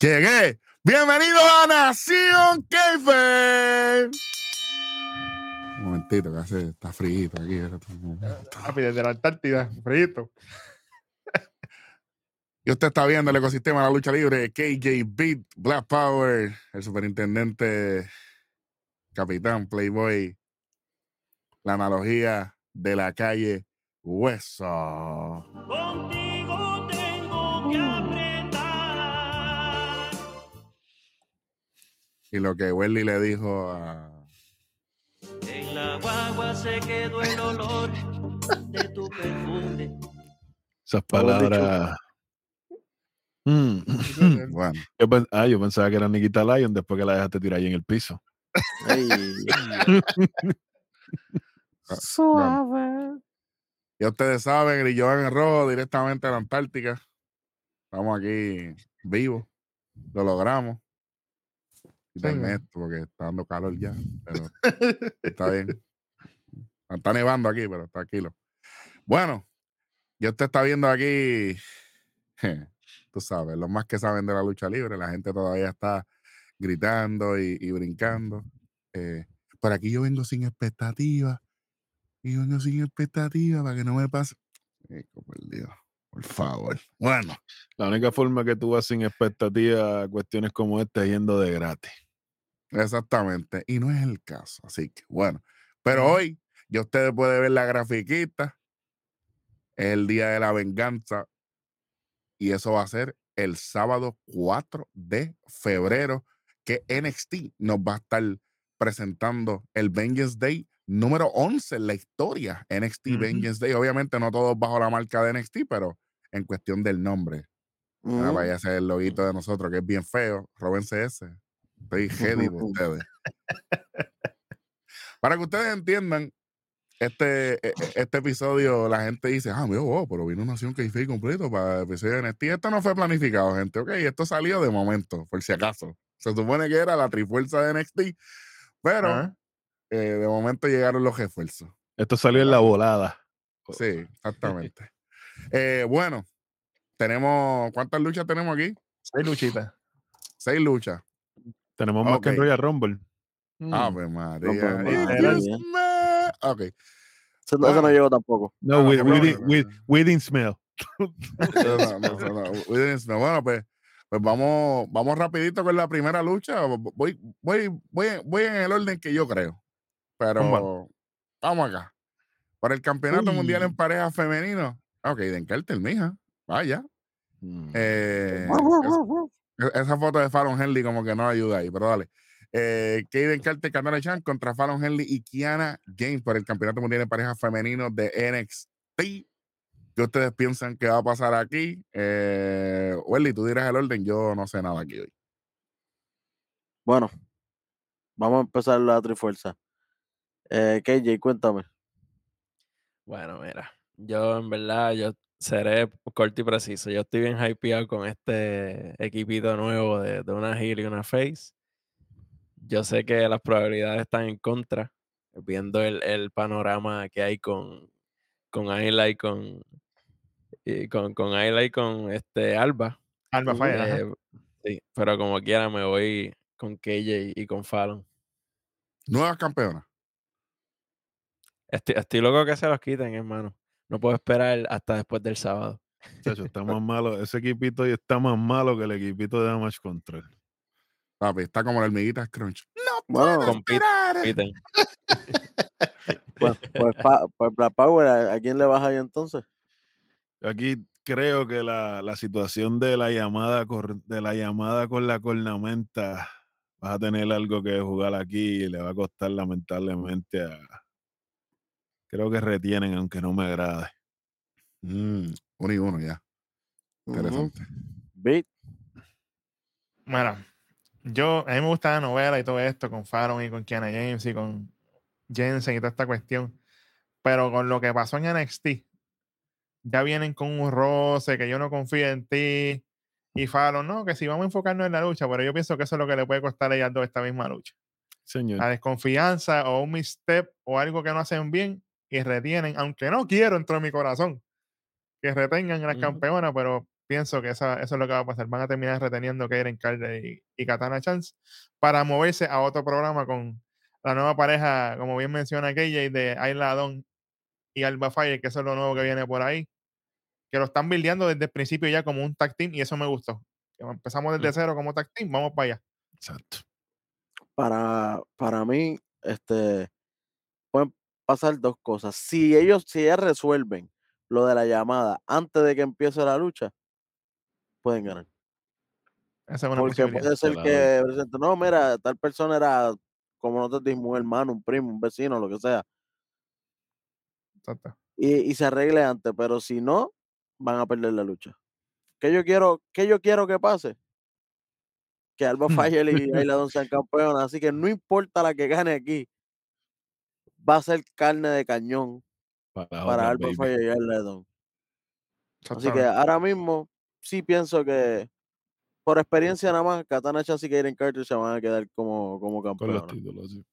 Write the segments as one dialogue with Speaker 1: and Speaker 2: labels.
Speaker 1: Llegué. Bienvenido a Nación Keife. Un momentito, que hace, está frío aquí.
Speaker 2: Papi, desde la Antártida, frío.
Speaker 1: Y usted está viendo el ecosistema de la lucha libre, KJ Beat, Black Power, el superintendente, capitán, playboy, la analogía de la calle Hueso. Y lo que Welly le dijo a...
Speaker 3: En la guagua se quedó el olor de tu perfume.
Speaker 4: Esas palabras. Mm.
Speaker 1: Bueno,
Speaker 4: Yo, ah, yo pensaba que era Nikita Lyon después que la dejaste tirar ahí en el piso.
Speaker 5: Ay,
Speaker 1: Suave. Ya ustedes saben, y yo en el rojo directamente a la Antártica. Estamos aquí vivos. Lo logramos. Quitarme esto porque está dando calor ya. Pero está bien. Está nevando aquí, pero está tranquilo. Bueno, ya usted está viendo aquí. Tú sabes, los más que saben de la lucha libre. La gente todavía está gritando y, y brincando. Eh, por aquí yo vengo sin expectativa. Y vengo sin expectativa para que no me pase. Chico, por Dios, por favor. Bueno,
Speaker 4: La única forma que tú vas sin expectativa a cuestiones como esta es yendo de gratis.
Speaker 1: exactamente. Y no es el caso. Así que, bueno. Pero hoy, ya ustedes pueden ver la grafiquita. Es el día de la venganza. Y eso va a ser el sábado 4 de febrero. Que NXT nos va a estar presentando el Vengeance Day número 11 en la historia. NXT. Vengeance Day. Obviamente no todos bajo la marca de NXT, pero en cuestión del nombre. Ahora
Speaker 5: mm,
Speaker 1: vaya a ser el loguito de nosotros, que es bien feo. Róbense ese. Estoy heavy por ustedes. Para que ustedes entiendan, este, e- e- este episodio, la gente dice, ah, mira, wow, pero vino Nación Keife completo para el episodio de NXT. Esto no fue planificado, gente, ok. Esto salió de momento, por si acaso. Se supone que era la trifuerza de NXT, pero
Speaker 2: Ajá.
Speaker 1: Eh, de momento llegaron los refuerzos.
Speaker 4: Esto salió en la volada.
Speaker 1: Sí, exactamente. Eh, bueno, tenemos, ¿cuántas luchas tenemos aquí?
Speaker 2: Seis luchitas.
Speaker 1: Seis luchas.
Speaker 4: Tenemos más que en. Royal Rumble. Mm.
Speaker 1: Ave María. Ok.
Speaker 5: Ese
Speaker 1: Bueno.
Speaker 5: no llegó tampoco.
Speaker 4: No,
Speaker 1: Ah,
Speaker 4: we, didn't- we- didn't smell.
Speaker 1: No, no, no, no, we didn't know. Bueno, pues, pues vamos, vamos rapidito con la primera lucha. Voy, voy, voy, voy en el orden que yo creo. Pero vamos acá. Para el campeonato mundial en pareja femenino. Ok, Den Carter, mija. Vaya.
Speaker 4: Mm.
Speaker 1: Eh, es- esa foto de Fallon Henley como que no ayuda ahí, pero dale. Eh, Kaden Carter, Canara Chan contra Fallon Henley y Kiana James por el campeonato mundial en pareja femenino de NXT. ¿Qué ustedes piensan que va a pasar aquí? Eh, Welly, tú dirás el orden, yo no sé nada aquí hoy.
Speaker 5: Bueno, vamos a empezar la trifuerza. Eh, KJ, cuéntame.
Speaker 6: Bueno, mira, yo en verdad, yo seré corto y preciso. Yo estoy bien hypeado con este equipito nuevo de, de una heel y una face. Yo sé que las probabilidades están en contra, viendo el, el panorama que hay con, con Ayla y con, y con, con Ayla y con este Alba.
Speaker 2: Alba ajá.
Speaker 6: Eh, sí, pero como quiera me voy con KJ y con Fallon.
Speaker 1: Nuevas campeonas.
Speaker 6: Estoy, estoy loco que se los quiten, hermano. No puedo esperar hasta después del sábado.
Speaker 4: Chacho, está más malo. Ese equipito hoy está más malo que el equipito de Damage Control.
Speaker 1: Papi, está como la hormiguita Crunch. No
Speaker 5: Bueno,
Speaker 1: puedo esperar.
Speaker 6: Compiten.
Speaker 5: pues, pues, pa- pues Black Power, ¿a, a quién le vas ahí entonces?
Speaker 4: Aquí creo que la, la situación de la llamada cor- de la llamada con la cornamenta vas a tener algo que jugar aquí y le va a costar lamentablemente a creo que retienen aunque no me agrade.
Speaker 1: Mm, uno y uno ya.
Speaker 5: Ujú.
Speaker 1: Interesante.
Speaker 5: Beat.
Speaker 2: Mira, yo, a mí me gusta la novela y todo esto con Fallon y con Kiana James y con Jensen y toda esta cuestión. Pero con lo que pasó en NXT, ya vienen con un roce que yo no confío en ti. Y Fallon, no, que si vamos a enfocarnos en la lucha, pero yo pienso que eso es lo que le puede costar a ellas dos esta misma lucha.
Speaker 4: Señor.
Speaker 2: La desconfianza o un misstep o algo que no hacen bien y retienen, aunque no quiero dentro de mi corazón que retengan a las
Speaker 6: Ujú.
Speaker 2: campeonas, pero pienso que esa- eso es lo que va a pasar. Van a terminar reteniendo Kaden Carter y, y Katana Chance para moverse a otro programa con la nueva pareja, como bien menciona KJ, de Ayla Don y Alba Fire, que eso es lo nuevo que viene por ahí. Que lo están buildeando desde el principio ya como un tag team y eso me gustó. Que Empezamos desde cero como tag team, vamos para allá.
Speaker 4: Exacto.
Speaker 5: para, para mí, este, pasar dos cosas. Si ellos, si ellas resuelven lo de la llamada antes de que empiece la lucha, pueden ganar.
Speaker 2: Esa es una
Speaker 5: Porque puede ser que presente, no, mira, tal persona era, como nosotros dijimos, un hermano, un primo, un vecino, lo que sea,
Speaker 2: Exacto.
Speaker 5: y, y se arregle antes, pero si no, van a perder la lucha. ¿Qué yo quiero, qué yo quiero que pase? Que Alba Fire y Ayla sean campeones, así que no importa la que gane aquí, va a ser carne de cañón
Speaker 4: Para,
Speaker 5: para
Speaker 4: baby.
Speaker 5: Fire y Ayla Don. Así que ahora mismo sí pienso que por experiencia nada más, Katana Chance y Kaden Carter se van a quedar como, como campeones.
Speaker 4: sí.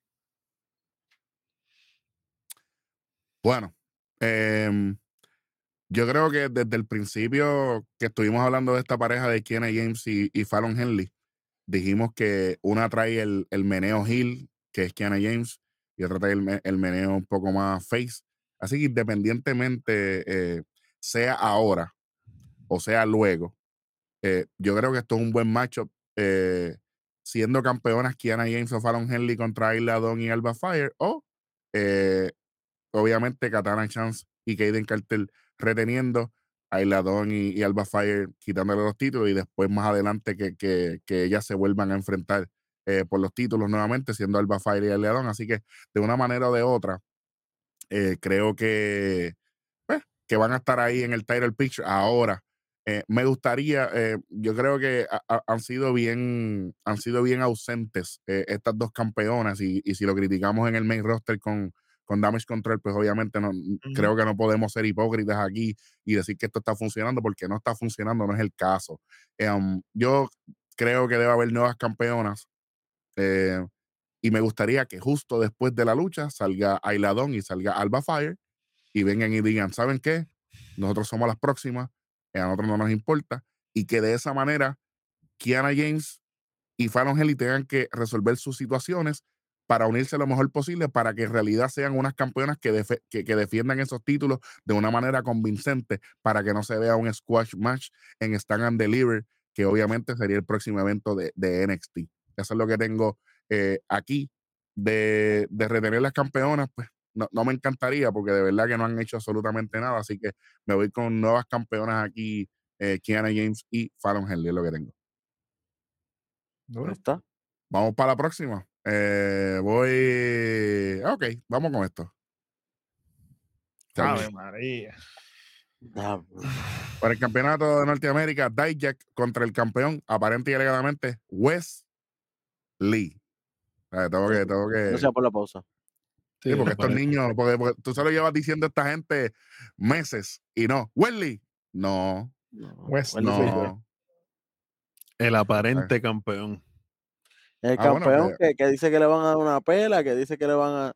Speaker 1: Bueno, em, yo creo que desde el principio que estuvimos hablando de esta pareja de Kiana James y, y Fallon Henley, dijimos que una trae el, el meneo heel, que es Kiana James, y otra trae el, me- el meneo un poco más face. Así que independientemente eh, sea ahora o sea luego, eh, yo creo que esto es un buen matchup. eh, siendo campeonas Kiana James o Fallon Henley contra Ayla Dawn y Alba Fire, o obviamente Katana Chance y Kaden Carter reteniendo a Dawn y, y Alba Fire quitándole los títulos y después más adelante que, que, que ellas se vuelvan a enfrentar eh, por los títulos nuevamente, siendo Alba Fire y Ayla Dawn. Así que de una manera o de otra, eh, creo que, pues, que van a estar ahí en el title picture. Ahora, eh, me gustaría, eh, yo creo que ha- ha- han sido bien, han sido bien ausentes eh, estas dos campeonas y, y si lo criticamos en el main roster con, con Damage Control, pues obviamente no, creo que no podemos ser hipócritas aquí y decir que esto está funcionando porque no está funcionando, no es el caso. Um, yo creo que debe haber nuevas campeonas eh, y me gustaría que justo después de la lucha salga Ailadón y salga Alba Fire y vengan y digan, ¿saben qué? Nosotros somos las próximas, eh, a nosotros no nos importa y que de esa manera Kiana James y Fallon Henley tengan que resolver sus situaciones para unirse lo mejor posible para que en realidad sean unas campeonas que, que, que defiendan esos títulos de una manera convincente para que no se vea un squash match en Stand and Deliver, que obviamente sería el próximo evento de, de NXT. Eso es lo que tengo eh, aquí. De, de retener las campeonas, pues no, no me encantaría porque de verdad que no han hecho absolutamente nada. Así que me voy con nuevas campeonas aquí, eh, Kiana James y Fallon Henley, es lo que tengo.
Speaker 5: Ahí está.
Speaker 1: Vamos para la próxima. Eh, voy. Ok, vamos con esto.
Speaker 2: Ave María.
Speaker 1: Para el campeonato de Norteamérica, Dijak contra el campeón, aparente y alegadamente, Wes Lee. O sea, tengo que, tengo que.
Speaker 5: Gracias por la pausa.
Speaker 1: Sí, porque estos niños, porque, porque tú se lo llevas diciendo a esta gente meses y no. Wesley, no,
Speaker 5: No,
Speaker 1: no.
Speaker 4: El aparente campeón.
Speaker 5: El
Speaker 1: Ah,
Speaker 5: campeón que, que dice que le van a dar una pela, que dice que le van a.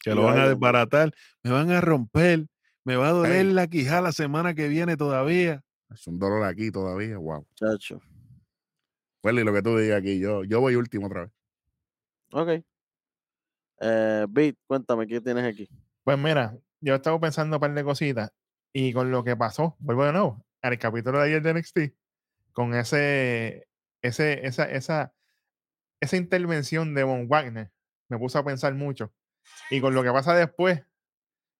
Speaker 4: Que lo van a desbaratar. Me van a romper. Me va a doler la quijada la semana que viene todavía.
Speaker 1: Es un dolor aquí todavía, wow.
Speaker 5: Chacho.
Speaker 1: Wesley, lo que tú digas aquí, yo, yo voy último otra vez.
Speaker 5: Ok. Eh, Beat, cuéntame, ¿qué tienes aquí?
Speaker 2: Pues mira, yo estaba pensando un par de cositas y con lo que pasó, vuelvo de nuevo, al capítulo de ayer de NXT, con ese, ese, esa, esa, esa intervención de Von Wagner, me puso a pensar mucho. Y con lo que pasa después,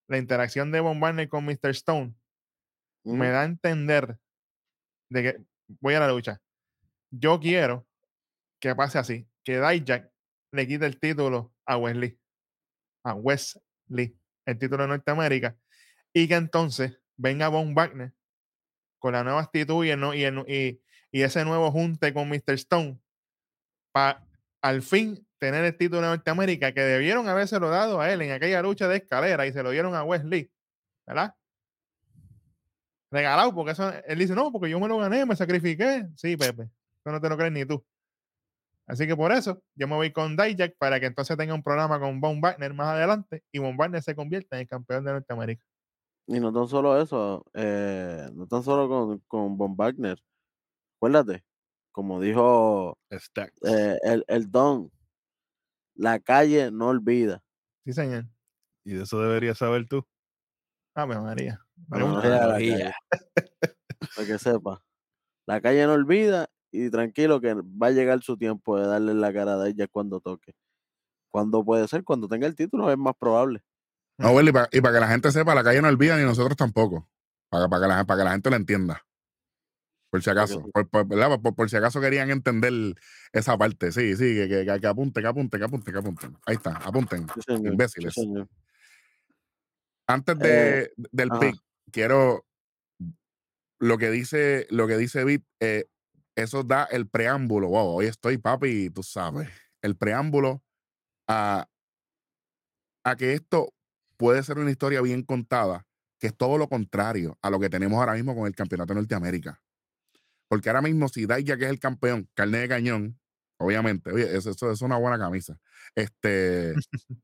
Speaker 2: la interacción de Von Wagner con Mr. Stone, me da a entender de que voy a la lucha. Yo quiero que pase así, que Dijak le quite el título a Wesley, a Wesley, el título de Norteamérica, y que entonces venga Von Wagner con la nueva actitud y, el y, el- y- y ese nuevo junte con Mr. Stone para al fin tener el título de Norteamérica que debieron habérselo dado a él en aquella lucha de escalera y se lo dieron a Wesley, ¿verdad? Regalado, porque eso, él dice, no, porque yo me lo gané, me sacrifiqué. Sí, Pepe, no te lo crees ni tú. Así que por eso yo me voy con Dijak para que entonces tenga un programa con Von Wagner más adelante y Von Wagner se convierta en el campeón de Norteamérica.
Speaker 5: Y no tan solo eso, eh, no tan solo con, con Von Wagner. Acuérdate, como dijo eh, el, el Don, la calle no olvida.
Speaker 2: Sí, señor.
Speaker 4: Y de eso deberías saber tú.
Speaker 2: Ah, me María.
Speaker 5: Para que sepa. La calle no olvida y tranquilo que va a llegar su tiempo de darle la cara a ella cuando toque. Cuando puede ser? Cuando tenga el título es más probable.
Speaker 1: No, Willy, pa- y para que la gente sepa, la calle no olvida ni nosotros tampoco. Para, para, que, la, para que la gente lo entienda. Por si acaso. Por, por-. Por- por si acaso querían entender esa parte. Sí, sí, que, que, que apunten, que apunten, que apunten, que apunten. Ahí está, apunten.
Speaker 5: Sí, señor. Sí,
Speaker 1: Imbéciles.
Speaker 5: señor.
Speaker 1: Antes de, del
Speaker 5: ajá.
Speaker 1: pick, quiero lo que dice, lo que dice Bit, eh, eso da el preámbulo. Wow, hoy estoy, papi, tú sabes. El preámbulo a, a que esto puede ser una historia bien contada, que es todo lo contrario a lo que tenemos ahora mismo con el campeonato de Norteamérica. Porque ahora mismo, si Daya, que es el campeón, carne de cañón, obviamente, oye, eso, eso es una buena camisa. Este,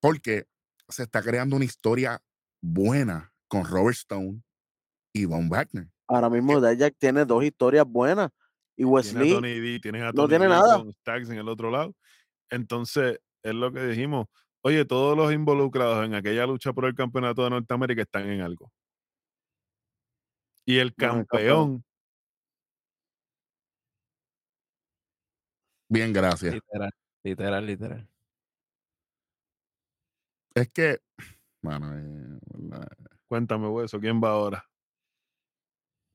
Speaker 1: porque se está creando una historia buena con Robert Stone y Von Wagner.
Speaker 5: Ahora mismo Dijak tiene dos historias buenas y
Speaker 4: a
Speaker 5: Wesley
Speaker 4: Tony D, tienes a
Speaker 5: no tiene
Speaker 4: D
Speaker 5: nada.
Speaker 4: Stacks en el otro lado. Entonces, es lo que dijimos. Oye, todos los involucrados en aquella lucha por el campeonato de Norteamérica están en algo. Y el
Speaker 5: campeón.
Speaker 1: Bien, gracias.
Speaker 6: Literal, literal, literal.
Speaker 1: Es que, bueno, eh,
Speaker 4: cuéntame, hueso, ¿quién va ahora?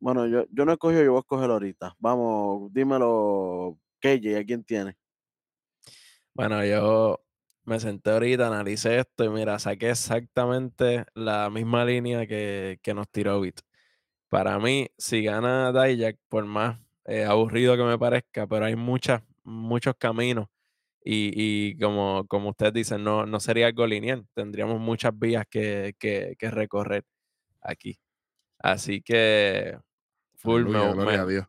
Speaker 5: Bueno, yo, yo no he escogido, yo voy a escoger ahorita. Vamos, dímelo, KJ, ¿a quién tiene?
Speaker 6: Bueno, yo me senté ahorita, analicé esto y mira, saqué exactamente la misma línea que, que nos tiró Bit. Para mí, si gana Dijak, por más eh, aburrido que me parezca, pero hay muchas, muchos caminos y, y como, como ustedes dicen, no, no sería algo lineal. Tendríamos muchas vías que, que, que recorrer aquí. Así que, full, me,
Speaker 1: a Dios.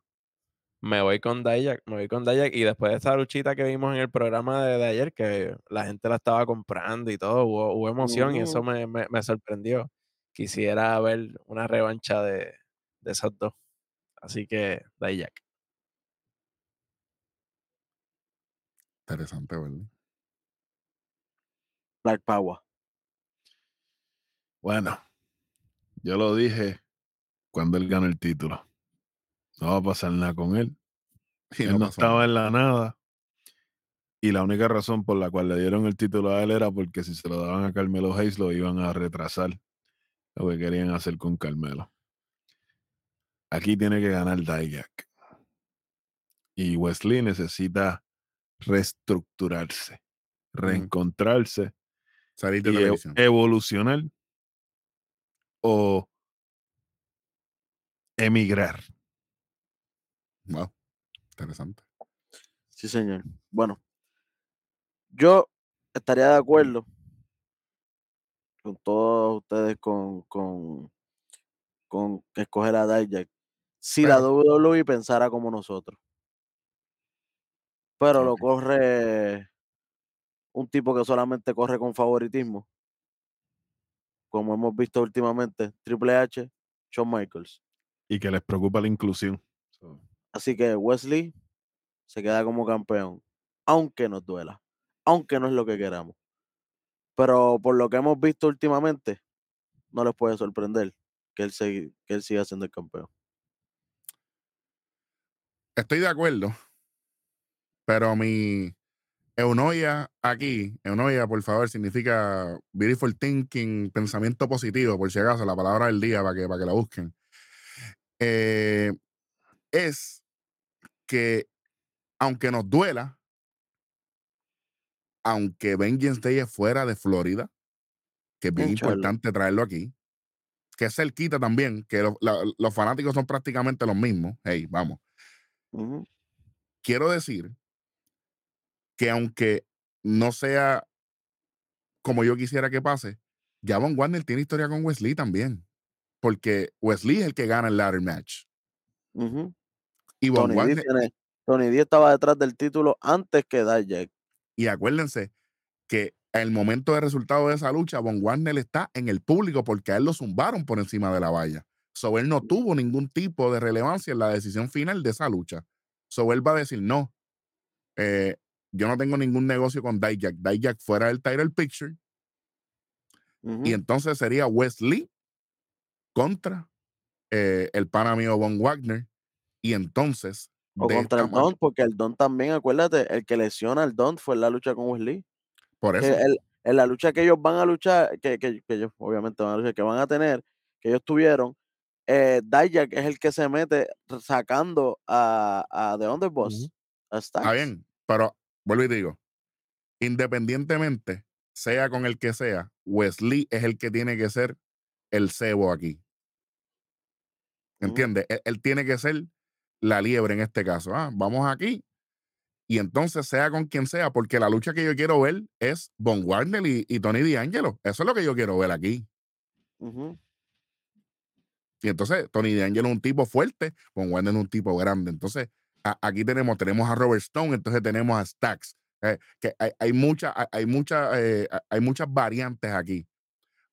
Speaker 6: me voy con Dayak, me voy con Dayak. Y después de esa luchita que vimos en el programa de, de ayer, que la gente la estaba comprando y todo, hubo, hubo emoción y eso me, me- me sorprendió. Quisiera ver una revancha de, de esos dos. Así que Dayak.
Speaker 1: Interesante, ¿verdad?
Speaker 5: Black Power.
Speaker 4: Bueno, yo lo dije cuando él gana el título. No va a pasar nada con él. Él no estaba
Speaker 1: nada.
Speaker 4: en la nada. Y la única razón por la cual le dieron el título a él era porque si se lo daban a Carmelo Hayes lo iban a retrasar lo que querían hacer con Carmelo. Aquí tiene que ganar Dijak. Y Wesley necesita reestructurarse, reencontrarse
Speaker 1: Salir de
Speaker 4: y e- evolucionar o emigrar.
Speaker 1: Wow. Interesante.
Speaker 5: Sí, señor. Bueno, yo estaría de acuerdo con todos ustedes con, con, con escoger a Dijak si la WWE pensara como nosotros. Pero lo corre un tipo que solamente corre con favoritismo, como hemos visto últimamente, Triple H, Shawn Michaels.
Speaker 4: y que les preocupa la inclusión. So,
Speaker 5: Así que Wesley se queda como campeón, aunque nos duela, aunque no es lo que queramos. Pero por lo que hemos visto últimamente, no les puede sorprender que él, segui- que él siga siendo el campeón.
Speaker 1: Estoy de acuerdo, pero mi eunoia aquí, eunoia, por favor, significa beautiful thinking, pensamiento positivo, por si acaso, la palabra del día para que, para que la busquen. Eh, es que, aunque nos duela, aunque Vengeance Day es fuera de Florida, que es bien importante traerlo aquí, que es cerquita también, que lo- la- los fanáticos son prácticamente los mismos. Hey, vamos. Quiero decir que aunque no sea como yo quisiera que pase, ya Von Warner tiene historia con Wesley también. Porque Wesley es el que gana el ladder match. Y Von
Speaker 5: Tony, D tiene- Tony D estaba detrás del título antes que Dijak.
Speaker 1: y acuérdense que el momento de resultado de esa lucha, Von Warner está en el público porque a él lo zumbaron por encima de la valla. So él no tuvo ningún tipo de relevancia en la decisión final de esa lucha. So él va a decir, no, eh, yo no tengo ningún negocio con Dijak. Dijak fuera del title picture. Y entonces sería Wesley contra eh, el pana mío Von Wagner. Y entonces.
Speaker 5: O contra el Don, porque el Don también, acuérdate, el que lesiona al Don fue en la lucha con Wesley.
Speaker 1: Por eso.
Speaker 5: el- en la lucha que ellos van a luchar, que, que- que ellos obviamente van a luchar, que van a tener, que ellos tuvieron, eh, Dijak es el que se mete sacando a, a The Underboss, a Stacks.
Speaker 1: Está bien, pero vuelvo y digo, independientemente, sea con el que sea, Wesley es el que tiene que ser el cebo aquí.
Speaker 5: Ujú.
Speaker 1: ¿Entiendes? Él, él tiene que ser la liebre en este caso. Ah, vamos aquí. Y entonces, sea con quien sea, porque la lucha que yo quiero ver es Von Warner y, y Tony D'Angelo. Eso es lo que yo quiero ver aquí. Y entonces, Tony D'Angelo es un tipo fuerte, Von Warner es un tipo grande. Entonces, a- aquí tenemos, tenemos a Robert Stone, entonces tenemos a Stacks. eh, que hay, hay, mucha- hay, hay mucha, eh, hay muchas variantes aquí.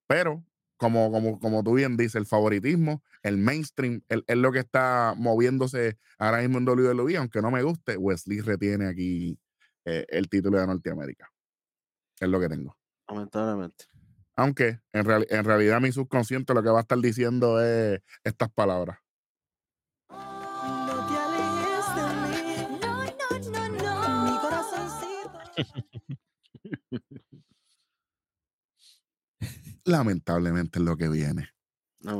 Speaker 1: Pero, como, como, como tú bien dices, el favoritismo, el mainstream, el- es lo que está moviéndose ahora mismo en WWE, aunque no me guste, Wesley retiene aquí eh, el título de Norteamérica. Es lo que tengo.
Speaker 5: Lamentablemente.
Speaker 1: Aunque en, real- en realidad mi subconsciente lo que va a estar diciendo es estas palabras.
Speaker 7: No te alejes de mí. No, no, no, no. Mi corazoncito.
Speaker 1: Lamentablemente es lo que viene.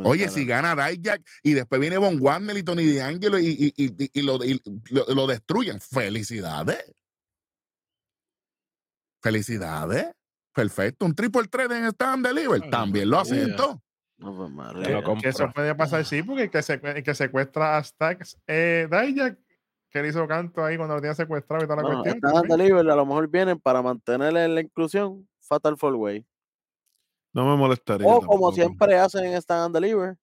Speaker 1: Oye, si gana Dijak y después viene Von Warner y Tony D'Angelo y, y, y, y- y lo, y lo, lo destruyen. ¡Felicidades! ¡Felicidades! Perfecto. Un triple threat en Stand Deliver.
Speaker 4: Ay,
Speaker 1: También lo.
Speaker 5: No, pues, madre
Speaker 6: compro.
Speaker 2: Que eso puede pasar, sí, porque el que, el que secuestra a Stacks, eh, Dijak, que le hizo canto ahí cuando lo tenía secuestrado y toda la
Speaker 5: Bueno,
Speaker 2: cuestión.
Speaker 5: están
Speaker 2: también.
Speaker 5: Delivery, a lo mejor vienen para mantenerle la inclusión Fatal Four Way.
Speaker 4: No me molestaría.
Speaker 5: O como
Speaker 4: tampoco.
Speaker 5: siempre hacen en Stand and Deliver,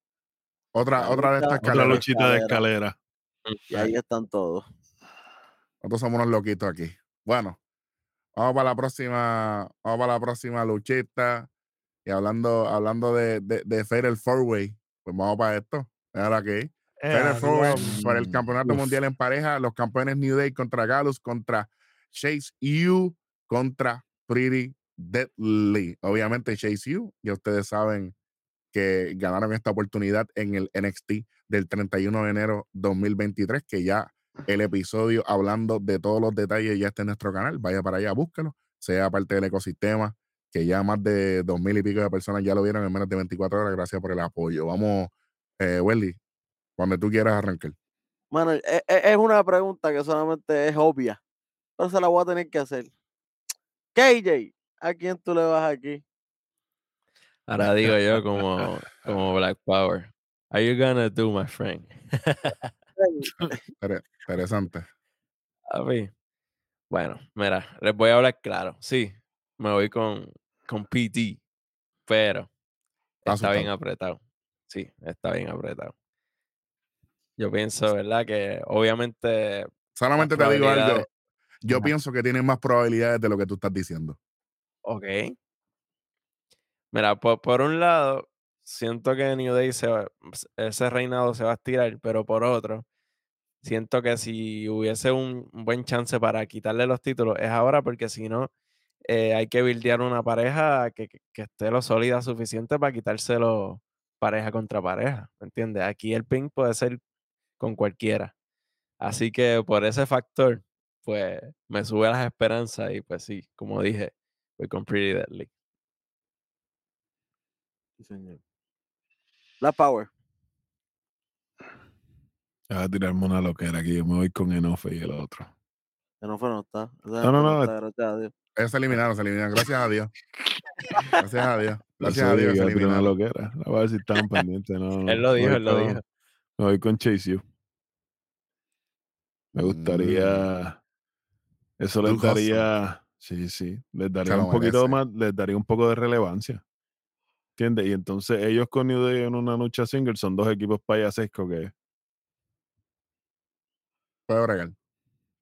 Speaker 1: Otra, otra de estas
Speaker 5: otra
Speaker 4: Otra
Speaker 1: escaleras.
Speaker 4: luchita de escalera.
Speaker 5: y ahí están todos.
Speaker 1: Nosotros somos unos loquitos aquí. Bueno, vamos para la próxima, vamos para la próxima luchita. Y hablando, hablando de, de, de Fatal Four Way, pues vamos para esto. Ahora que
Speaker 2: Eh,
Speaker 1: Fatal Four Way
Speaker 2: adiós.
Speaker 1: por el campeonato
Speaker 4: Uf.
Speaker 1: mundial en pareja, los campeones New Day contra Galus, contra Chase U, contra Pretty Deadly. Obviamente Chase U, ya ustedes saben que ganaron esta oportunidad en el NXT del 31 de enero 2023, que ya el episodio hablando de todos los detalles ya está en nuestro canal. Vaya para allá, búscalo, sea parte del ecosistema, que ya más de dos mil y pico de personas ya lo vieron en menos de 24 horas. Gracias por el apoyo. Vamos, eh, Welly, cuando tú quieras arrancar.
Speaker 5: Mano, e- e- es, una pregunta que solamente es obvia, pero se la voy a tener que hacer. KJ, ¿a quién tú le vas aquí?
Speaker 6: Ahora digo yo como, como Black Power. Are you gonna do, my friend?
Speaker 1: Inter- Interesante.
Speaker 6: A mí. Bueno, mira, les voy a hablar claro. Sí, me voy con, con PT, pero
Speaker 1: Está
Speaker 6: está bien apretado. Sí, está bien apretado. Yo pienso, ¿verdad? Que obviamente
Speaker 1: Solamente te digo algo. Yo pienso que tienen más probabilidades de lo que tú estás diciendo.
Speaker 6: Ok. Mira, por, por un lado, siento que New Day se va- ese reinado se va a estirar, pero por otro, siento que si hubiese un un buen chance para quitarle los títulos, es ahora, porque si no, eh, hay que buildear una pareja que, que- que esté lo sólida suficiente para quitárselo pareja contra pareja, ¿me entiendes? Aquí el ping puede ser con cualquiera. Así que por ese factor, pues me sube las esperanzas y pues sí, como dije, voy con Pretty Deadly.
Speaker 5: Sí, señor. La Power.
Speaker 4: Voy a tirarme una loquera aquí. Yo me voy con Enofe y el otro.
Speaker 5: Que no no está.
Speaker 4: No, no, no,
Speaker 5: está, gracias a Dios.
Speaker 1: Ellos se eliminaron, se eliminaron. Gracias a Dios. Gracias a Dios.
Speaker 4: Lo
Speaker 1: Gracias a Dios se
Speaker 4: una loquera. A ver si estaban pendientes. No, no,
Speaker 6: Él lo dijo,
Speaker 4: voy
Speaker 6: él lo
Speaker 4: con-
Speaker 6: dijo.
Speaker 4: Me voy con Chase U. Me
Speaker 1: Mm.
Speaker 4: gustaría. Eso les
Speaker 1: Duke Hudson.
Speaker 4: daría. Sí, sí. Les daría un poquito
Speaker 1: merece.
Speaker 4: más. Les daría un poco de relevancia. ¿Entiendes? Y entonces ellos con New Day en una lucha single son dos equipos payasescos que.
Speaker 1: Puede bregar.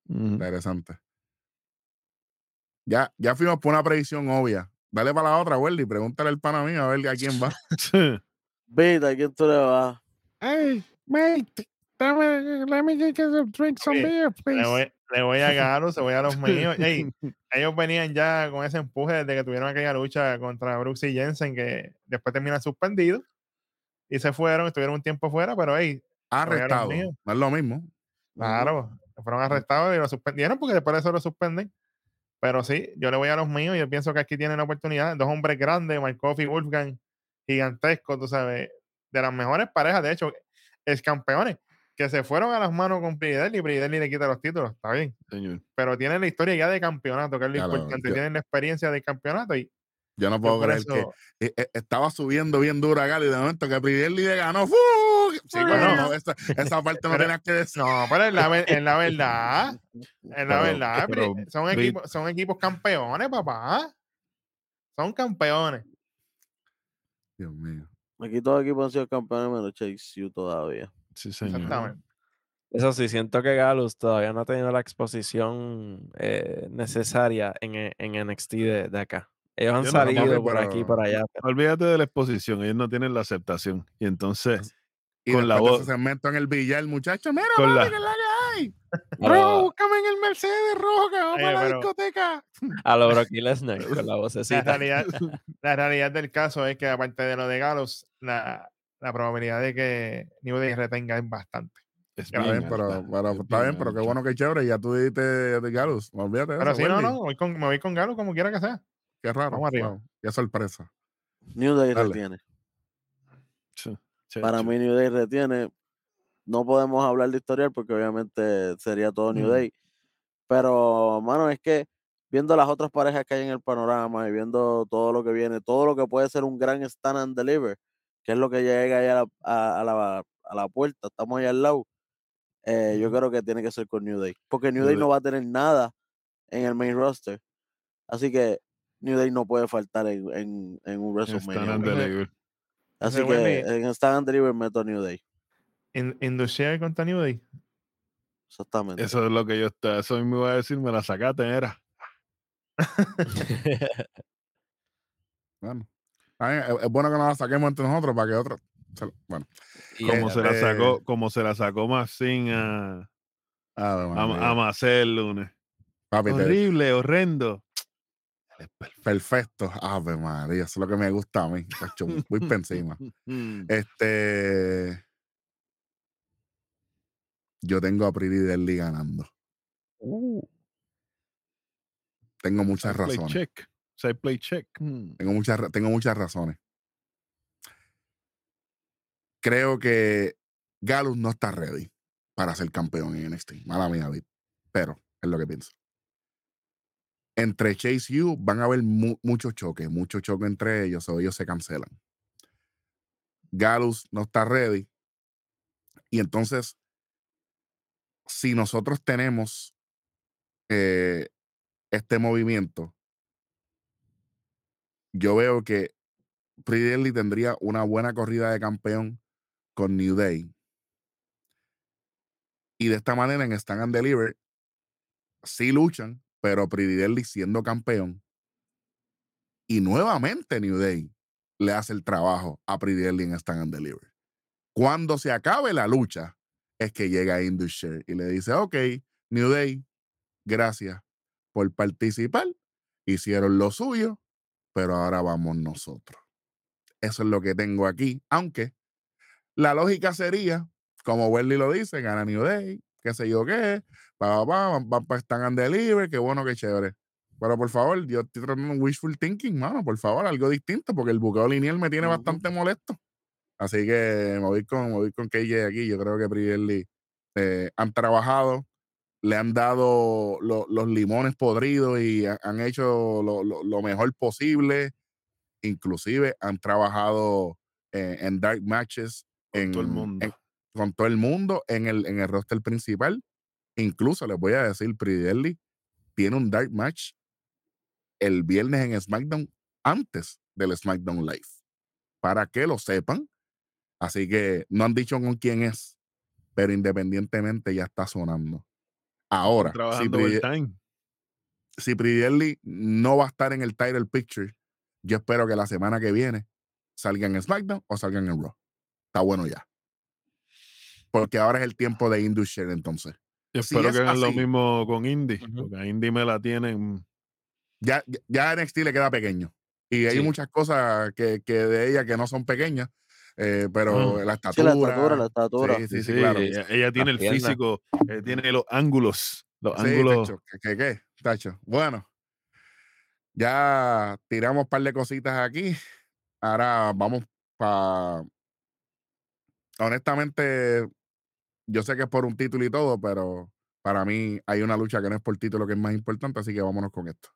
Speaker 1: Interesante. Ya, ya fuimos por una predicción obvia. Dale para la otra, Welly. Pregúntale al pana mío a ver a quién va.
Speaker 5: Vita, ¿a quién tú le vas?
Speaker 4: Hey, mate, dame, let me get a drink some beer,
Speaker 2: Le
Speaker 4: please.
Speaker 2: Le voy a Galo, se voy a los míos. Ey, ellos venían ya con ese empuje desde que tuvieron aquella lucha contra Brooks y Jensen, que después terminan suspendidos y se fueron, estuvieron un tiempo fuera, pero hey,
Speaker 1: Arrestado.
Speaker 2: míos.
Speaker 1: No es lo mismo.
Speaker 2: claro, fueron arrestados y lo suspendieron porque después de eso lo suspenden. Pero sí, yo le voy a los míos y yo pienso que aquí tienen la oportunidad. Dos hombres grandes, Markov y Wolfgang, gigantescos, tú sabes, de las mejores parejas, de hecho, es campeones, que se fueron a las manos con Pridelli y Pridelli le quita los títulos, está bien.
Speaker 4: Señor.
Speaker 2: pero tienen la historia ya de campeonato, que es lo importante.
Speaker 1: yo-
Speaker 2: Tienen la experiencia de campeonato y
Speaker 1: Yo no
Speaker 2: yo
Speaker 1: puedo creer
Speaker 2: eso-
Speaker 1: que eh, eh, estaba subiendo bien duro a Galo y de momento que Pridelli le ganó. ¡fu! Sí,
Speaker 2: Bueno.
Speaker 1: no, esa, esa parte no tenías que decir.
Speaker 2: No, pero es la, verdad. Es la
Speaker 4: Pero-
Speaker 2: verdad.
Speaker 4: pero
Speaker 2: son, equipos, son equipos campeones, papá. Son campeones.
Speaker 1: Dios mío.
Speaker 5: Aquí todos los equipos han sido campeones menos Chase U todavía.
Speaker 4: Sí, señor.
Speaker 2: Exactamente.
Speaker 6: Eso sí, siento que Galus todavía no ha tenido la exposición eh, necesaria en, e- en NXT de, de acá. Ellos han
Speaker 4: no,
Speaker 6: salido por aquí por allá. pero-
Speaker 4: Olvídate de la exposición, ellos no tienen la aceptación. Y entonces,
Speaker 1: Y
Speaker 4: Con la voz.
Speaker 1: ese segmento en el billar, muchacho, mira,
Speaker 4: Con
Speaker 1: papi,
Speaker 4: la-
Speaker 1: que la que hay.
Speaker 6: lo,
Speaker 1: búscame en el Mercedes rojo que vamos
Speaker 2: Oye,
Speaker 1: para la
Speaker 2: pero-
Speaker 1: discoteca.
Speaker 6: a lo Brock Lesnar con la
Speaker 2: La
Speaker 6: vocecita.
Speaker 2: realidad, la realidad del caso es que, aparte de lo de Galos, la, la probabilidad de que New Day retenga es bastante.
Speaker 4: es
Speaker 1: Está
Speaker 2: Bien
Speaker 1: bien, pero,
Speaker 4: alta,
Speaker 1: pero
Speaker 4: es
Speaker 1: está bien, pero qué bueno que chévere. Ya tú dijiste de Galus. No olvídate
Speaker 2: Pero
Speaker 1: eso,
Speaker 2: sí, no,
Speaker 1: Wendy.
Speaker 2: no, voy con, me voy con Galos como quiera que sea.
Speaker 1: Qué raro.
Speaker 2: Vamos arriba.
Speaker 1: wow, Qué sorpresa.
Speaker 5: New Day
Speaker 1: Dale.
Speaker 5: retiene.
Speaker 4: Sí, sí,
Speaker 5: Para mí New Day retiene. No podemos hablar de historial porque obviamente sería todo New
Speaker 1: Mm.
Speaker 5: Day. Pero, mano, es que viendo las otras parejas que hay en el panorama y viendo todo lo que viene, todo lo que puede ser un gran stand and deliver, que es lo que llega ahí a la, a, a la, a la puerta, estamos ahí al lado, eh, yo creo que tiene que ser con New Day. Porque New
Speaker 4: New
Speaker 5: Day
Speaker 4: Day.
Speaker 5: no va a tener nada en el main roster. Así que New Day no puede faltar en, en, en un
Speaker 4: Stand
Speaker 5: WrestleMania. Así que en stand and deliver meto New Day.
Speaker 2: In, Industrial contra New Day.
Speaker 5: Exactamente.
Speaker 4: Eso es lo que yo estaba, eso me iba a decir, me la sacaste, era.
Speaker 1: Bueno, es, es bueno que nos la saquemos entre nosotros para que otros. Bueno,
Speaker 4: Como se la sacó, como se la sacó Maxine a, a, a Macé el lunes.
Speaker 1: Papi, te-
Speaker 4: Horrible, horrendo.
Speaker 1: perfecto. Ave María, eso es lo que me gusta a mí. Voy encima.
Speaker 4: Mm.
Speaker 1: Este. Yo tengo a Pretty Deadly ganando.
Speaker 6: Uh,
Speaker 1: Tengo muchas razones.
Speaker 4: check. Play check. Mm.
Speaker 1: Tengo muchas, tengo muchas razones. Creo que Galus no está ready para ser campeón en NXT. Mala mía, David. Pero es lo que pienso. Entre Chase y U van a haber mu- muchos choques, muchos choques entre ellos, o ellos se cancelan. Galus no está ready. Y entonces, si nosotros tenemos eh, este movimiento, yo veo que Pretty tendría una buena corrida de campeón con New Day. Y de esta manera en Stand and Deliver sí luchan, pero Pretty siendo campeón. Y nuevamente New Day le hace el trabajo a Pretty en Stand and Deliver. Cuando se acabe la lucha, es que llega Indusher y le dice, ok, New Day, gracias por participar. Hicieron lo suyo, pero ahora vamos nosotros. Eso es lo que tengo aquí, aunque la lógica sería, como Welly lo dice, gana New Day, qué sé yo qué, pa, van, van para Stand and Deliver, qué bueno, qué chévere. Pero por favor, yo estoy tratando un wishful thinking, mano, por favor, algo distinto, porque el buqueo lineal me tiene bastante molesto. Así que me voy con, me voy con KJ aquí. Yo creo que eh, han trabajado, le han dado lo- los limones podridos y ha- han hecho lo, lo- lo mejor posible. Inclusive han trabajado eh, en dark matches
Speaker 4: Con
Speaker 1: en,
Speaker 4: todo el mundo.
Speaker 1: en- con todo el mundo en el, en el roster principal. Incluso les voy a decir, Pridelli tiene un dark match el viernes en SmackDown antes del SmackDown Live. Para que lo sepan. Así que no han dicho con quién es, pero independientemente ya está sonando. Ahora, si
Speaker 4: Trabajando
Speaker 1: Pri-
Speaker 4: overtime.
Speaker 1: si Pridelli no va a estar en el title picture, yo espero que la semana que viene salgan en SmackDown o salgan en Raw. Está bueno ya. Porque ahora es el tiempo de Indusher entonces.
Speaker 4: Yo
Speaker 1: Si
Speaker 4: espero
Speaker 1: es
Speaker 4: que hagan lo mismo con Indy, porque a Indy me la tienen.
Speaker 1: Ya, ya- ya NXT le queda pequeño. Y hay
Speaker 6: Sí.
Speaker 1: muchas cosas que, que de ella que no son pequeñas, eh, pero la
Speaker 5: Sí,
Speaker 1: estatura.
Speaker 5: la estatura, la estatura.
Speaker 1: Sí, sí, sí,
Speaker 4: Sí,
Speaker 1: claro.
Speaker 4: ella, ella tiene el físico, eh, tiene los ángulos. Los
Speaker 1: Sí,
Speaker 4: ángulos.
Speaker 1: tacho, ¿qué, qué, qué? Tacho. Bueno, ya tiramos un par de cositas aquí. Ahora vamos para. Honestamente, yo sé que es por un título y todo, pero para mí hay una lucha que no es por título que es más importante, así que vámonos con esto.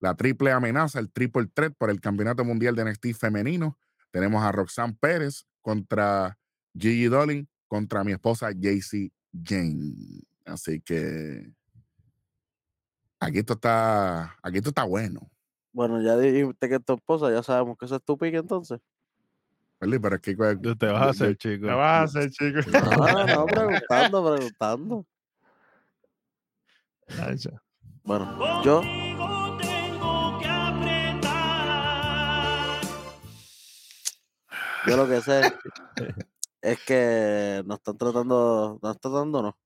Speaker 1: La triple amenaza, el triple threat por el campeonato mundial de NXT femenino. Tenemos a Roxanne Pérez contra Gigi Dolin contra mi esposa JC Jane. Así que aquí esto está, aquí esto está bueno.
Speaker 5: Bueno, ya dijiste que es tu esposa, ya sabemos que eso es tu pique entonces.
Speaker 1: Pero es que pues,
Speaker 4: ¿Qué te vas a hacer, chico?
Speaker 2: ¿Qué vas a hacer, chico?
Speaker 5: No, no, preguntando, preguntando. Bueno, yo, yo lo que sé es que nos están tratando, no están tratando, no.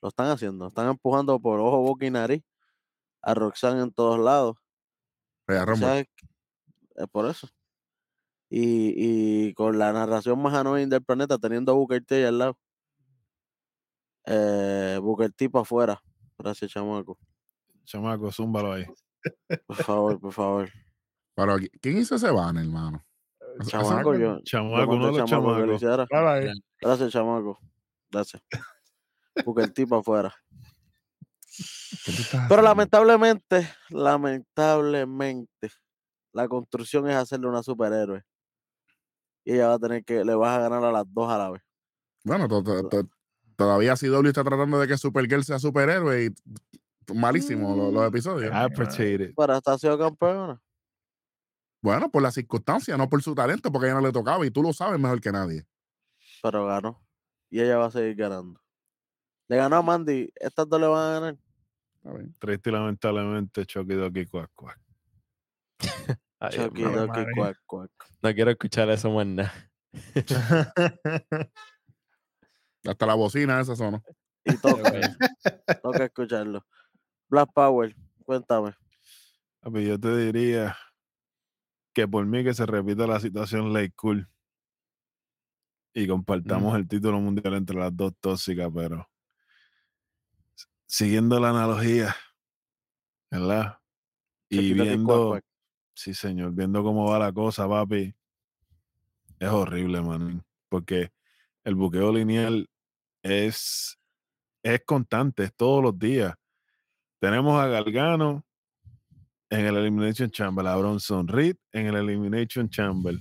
Speaker 5: Lo están haciendo, están empujando por ojo, boca y nariz a Roxanne en todos lados. O sea, es por eso. Y, y con la narración más annoying del planeta, teniendo a Booker T ahí al lado. Eh, Booker T para afuera. Gracias, chamaco.
Speaker 4: Chamaco, zúmbalo ahí.
Speaker 5: Por favor, por favor.
Speaker 1: Pero, ¿qui- ¿quién hizo ese ban, hermano?
Speaker 5: Chamaco, yo. yo
Speaker 4: Chamaco, uno de los chamacos.
Speaker 5: Gracias, chamaco. Gracias. Booker T para afuera.
Speaker 1: ¿qué tú estás
Speaker 5: Pero lamentablemente, lamentablemente, la construcción es hacerle una superhéroe. Y ella va a tener que, le vas a ganar a las dos a la vez.
Speaker 1: Bueno, to- to- to- todavía CW está tratando de que Supergirl sea superhéroe y malísimo los, los episodios.
Speaker 4: I appreciate it.
Speaker 5: Pero hasta ha sido campeona.
Speaker 1: Bueno, por las circunstancias, no por su talento, porque a ella no le tocaba y tú lo sabes mejor que nadie.
Speaker 5: Pero ganó. Y ella va a seguir ganando. Le ganó a Mandy. Estas dos le van a ganar.
Speaker 4: Triste y lamentablemente, Chucky Doki Cuac Cuac.
Speaker 6: Ay,
Speaker 5: Chucky, Doki, cuac, cuac.
Speaker 6: No quiero escuchar eso más nada.
Speaker 1: Hasta la bocina esa sonó.
Speaker 5: Y toca, toca escucharlo. Black Power, cuéntame.
Speaker 4: Yo te diría que por mí que se repita la situación Lake Cool y compartamos el título mundial entre las dos tóxicas, pero siguiendo la analogía, ¿verdad? Y viendo, sí señor, viendo cómo va la cosa, papi, es horrible, man, porque el buqueo lineal es, es constante, es todos los días. Tenemos a Galgano en el Elimination Chamber, a Bronson Reed en el Elimination Chamber.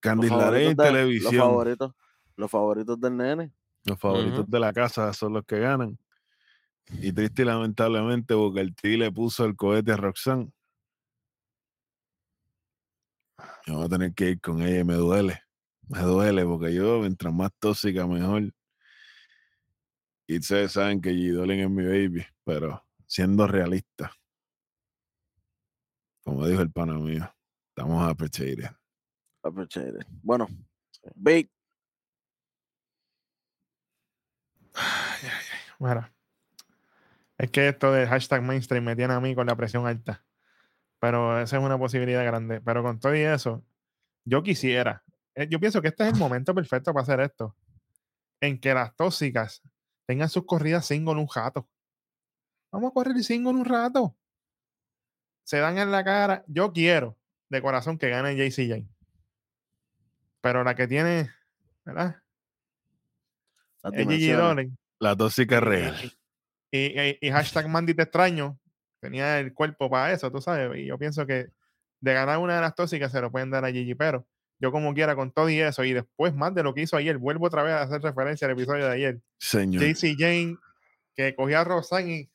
Speaker 4: Candice LeRae en
Speaker 5: de- los
Speaker 4: televisión.
Speaker 5: favoritos, los favoritos del nene.
Speaker 4: Los favoritos de la casa son los que ganan. Y triste y lamentablemente, Booker T le puso el cohete a Roxanne. Yo voy a tener que ir con ella y me duele. Me duele porque yo, mientras más tóxica, mejor. Y ustedes saben que G. Dolin es mi baby, pero siendo realista, como dijo el pana mío, estamos a appreciate it.
Speaker 5: Appreciate it. Bueno, Big,
Speaker 2: Mira, es que esto de hashtag mainstream me tiene a mí con la presión alta. Pero esa es una posibilidad grande. Pero con todo y eso, yo quisiera. eh, Yo pienso que este es el momento perfecto para hacer esto. En que las tóxicas tengan sus corridas single un rato. Vamos a correr el single un rato. Se dan en la cara. Yo quiero, de corazón, que gane JCJ. Pero la que tiene, ¿verdad? Es Gigi. Dolan.
Speaker 4: La tóxica
Speaker 2: Y-
Speaker 4: real.
Speaker 2: Y, y- y hashtag Mandy te extraño. Tenía el cuerpo para eso, tú sabes. Y yo pienso que de ganar una de las tóxicas se lo pueden dar a Gigi, pero yo como quiera con todo y eso, y después más de lo que hizo ayer, vuelvo otra vez a hacer referencia al episodio de ayer.
Speaker 4: Señor.
Speaker 2: JC Jane, que cogía a Rosanne y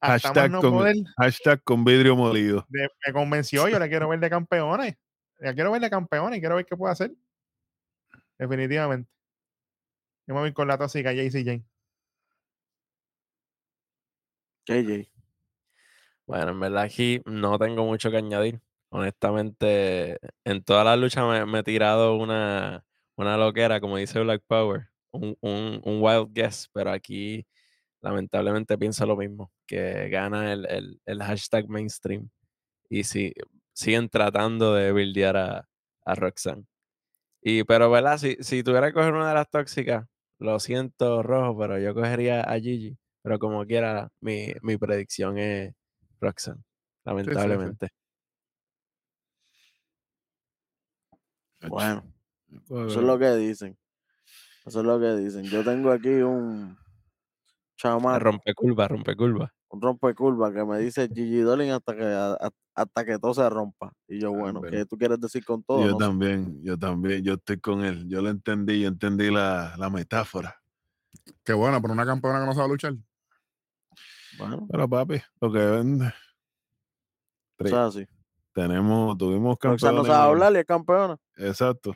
Speaker 4: Hashtag
Speaker 2: no
Speaker 4: con,
Speaker 2: poder,
Speaker 4: hashtag con vidrio molido.
Speaker 2: de- me convenció, yo la quiero ver de campeones. La quiero ver de campeones y quiero ver qué puede hacer. Definitivamente. Yo me voy con la tóxica JC Jane.
Speaker 5: KJ.
Speaker 6: Bueno, en verdad aquí no tengo mucho que añadir. Honestamente, en toda la lucha me, me he tirado una, una loquera, como dice Black Power, un, un, un wild guess, pero aquí lamentablemente pienso lo mismo, que gana el, el, el hashtag mainstream y si, siguen tratando de buildear a, a Roxanne. Y, pero, ¿verdad? Si, si tuviera que coger una de las tóxicas, lo siento, Rojo, pero yo cogería a Gigi. Pero como quiera, mi, mi predicción es Roxanne, lamentablemente.
Speaker 5: Bueno, eso es lo que dicen. Eso es lo que dicen. Yo tengo aquí un chamaco,
Speaker 6: Rompe curva, rompe curva.
Speaker 5: un rompecurva que me dice Gigi Dolin hasta que a- hasta que todo se rompa. Y yo, bueno,
Speaker 4: bueno.
Speaker 5: ¿qué tú quieres decir con todo?
Speaker 4: Yo
Speaker 5: No sé.
Speaker 4: también, yo también, yo estoy con él. Yo lo entendí, yo entendí la, la metáfora.
Speaker 1: Qué bueno, pero una campeona que no sabe luchar.
Speaker 5: Bueno,
Speaker 4: Pero papi, lo que vende. Tres.
Speaker 5: eso es así.
Speaker 4: Tenemos, tuvimos
Speaker 5: Roxanne no
Speaker 4: campeones.
Speaker 5: sabe hablar y es campeona.
Speaker 4: Exacto.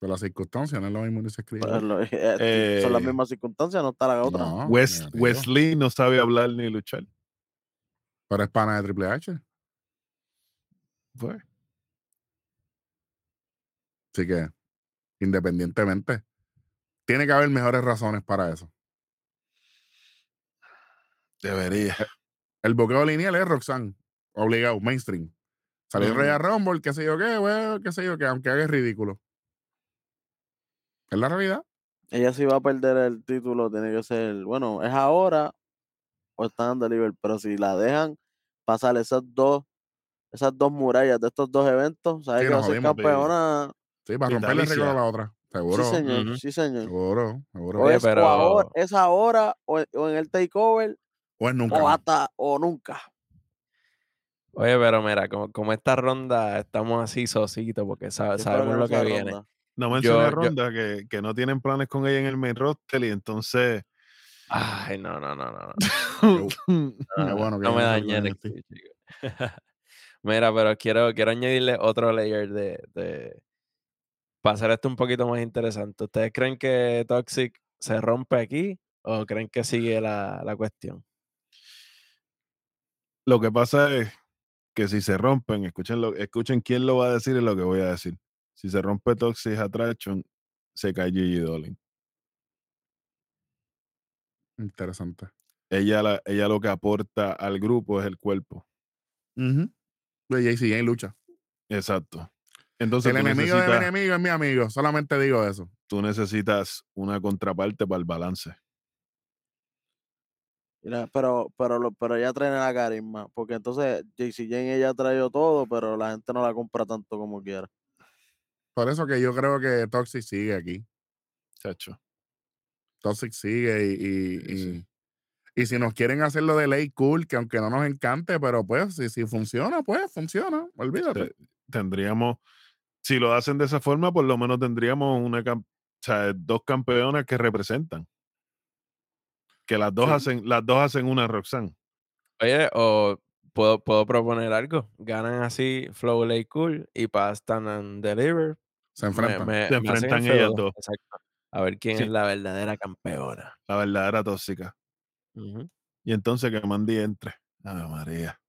Speaker 1: Pero las circunstancias no es lo mismo que se escribe.
Speaker 5: Lo- eh, son las
Speaker 4: Eh,
Speaker 5: mismas circunstancias, no está la otra.
Speaker 1: No.
Speaker 4: Wesley no sabe hablar ni luchar.
Speaker 1: Pero es pana de Triple H.
Speaker 4: Pues,
Speaker 1: Así que, independientemente, tiene que haber mejores razones para eso.
Speaker 4: debería.
Speaker 1: El boqueo lineal es Roxanne, obligado, mainstream. Salió
Speaker 5: Ujú.
Speaker 1: Royal Rumble, qué sé yo qué, güey, qué sé yo qué, aunque haga ridículo. Es la realidad.
Speaker 5: Ella si va a perder el título, tiene que ser, bueno, es ahora o está en deliver, pero si la dejan pasar esas dos, esas dos murallas de estos dos eventos, ¿sabes
Speaker 1: Sí,
Speaker 5: que va a ser campeona?
Speaker 1: Sí, para romperle el récord a la otra. Seguro,
Speaker 5: Sí, señor, sí, señor.
Speaker 1: seguro, seguro.
Speaker 5: O
Speaker 6: Oye,
Speaker 5: es, o ahora,
Speaker 6: pero-
Speaker 5: es ahora o, o en el takeover
Speaker 1: O es nunca.
Speaker 5: o hasta o nunca.
Speaker 6: Oye, pero mira, como, como esta ronda estamos así sositos porque sabemos lo que viene.
Speaker 4: No mencioné
Speaker 6: yo-
Speaker 4: Ronda que, que no tienen planes con ella en el main roster y entonces.
Speaker 6: Ay, no, no, no, no. no.
Speaker 1: Qué bueno
Speaker 6: no me
Speaker 1: no
Speaker 6: dañé. Mira, pero quiero, quiero añadirle otro layer de, de... Para hacer esto un poquito más interesante. ¿Ustedes creen que Toxic se rompe aquí o creen que sigue la, la cuestión?
Speaker 4: Lo que pasa es que si se rompen, escuchen, lo, escuchen quién lo va a decir y lo que voy a decir. Si se rompe Toxic Attraction, se cae Gigi Dolin.
Speaker 1: Interesante.
Speaker 4: Ella, la, ella lo que aporta al grupo es el cuerpo.
Speaker 1: De JC en lucha.
Speaker 4: Exacto. Entonces
Speaker 1: el enemigo de mi
Speaker 4: necesitas,
Speaker 1: enemigo es mi amigo. Solamente digo eso.
Speaker 4: tú necesitas una contraparte para el balance.
Speaker 5: Mira, pero, pero, lo- pero ella trae la carisma, porque entonces JC Jane ella ha traído todo, pero la gente no la compra tanto como quiera.
Speaker 1: Por eso que yo creo que Toxic sigue aquí.
Speaker 4: Chacho.
Speaker 1: Toxic sigue y, y,
Speaker 4: Sí, sí.
Speaker 1: y- y si nos quieren hacer lo de ley cool, que aunque no nos encante, pero pues si, si funciona, pues funciona. Olvídate.
Speaker 4: Te- tendríamos, si lo hacen de esa forma, por lo menos tendríamos una o sea, dos campeonas que representan. Que las dos
Speaker 1: Sí.
Speaker 4: hacen, las dos hacen una Roxanne.
Speaker 6: Oye, o puedo, puedo proponer algo. Ganan así Flow Lay Cool y Stand and Deliver.
Speaker 1: Se enfrentan.
Speaker 6: me-
Speaker 4: Se
Speaker 6: me
Speaker 4: enfrentan ellas
Speaker 6: feudo.
Speaker 4: dos.
Speaker 6: Exacto. A ver quién
Speaker 4: Sí.
Speaker 6: es la verdadera campeona.
Speaker 4: La verdadera tóxica. Y entonces que Mandy entre. Ave María.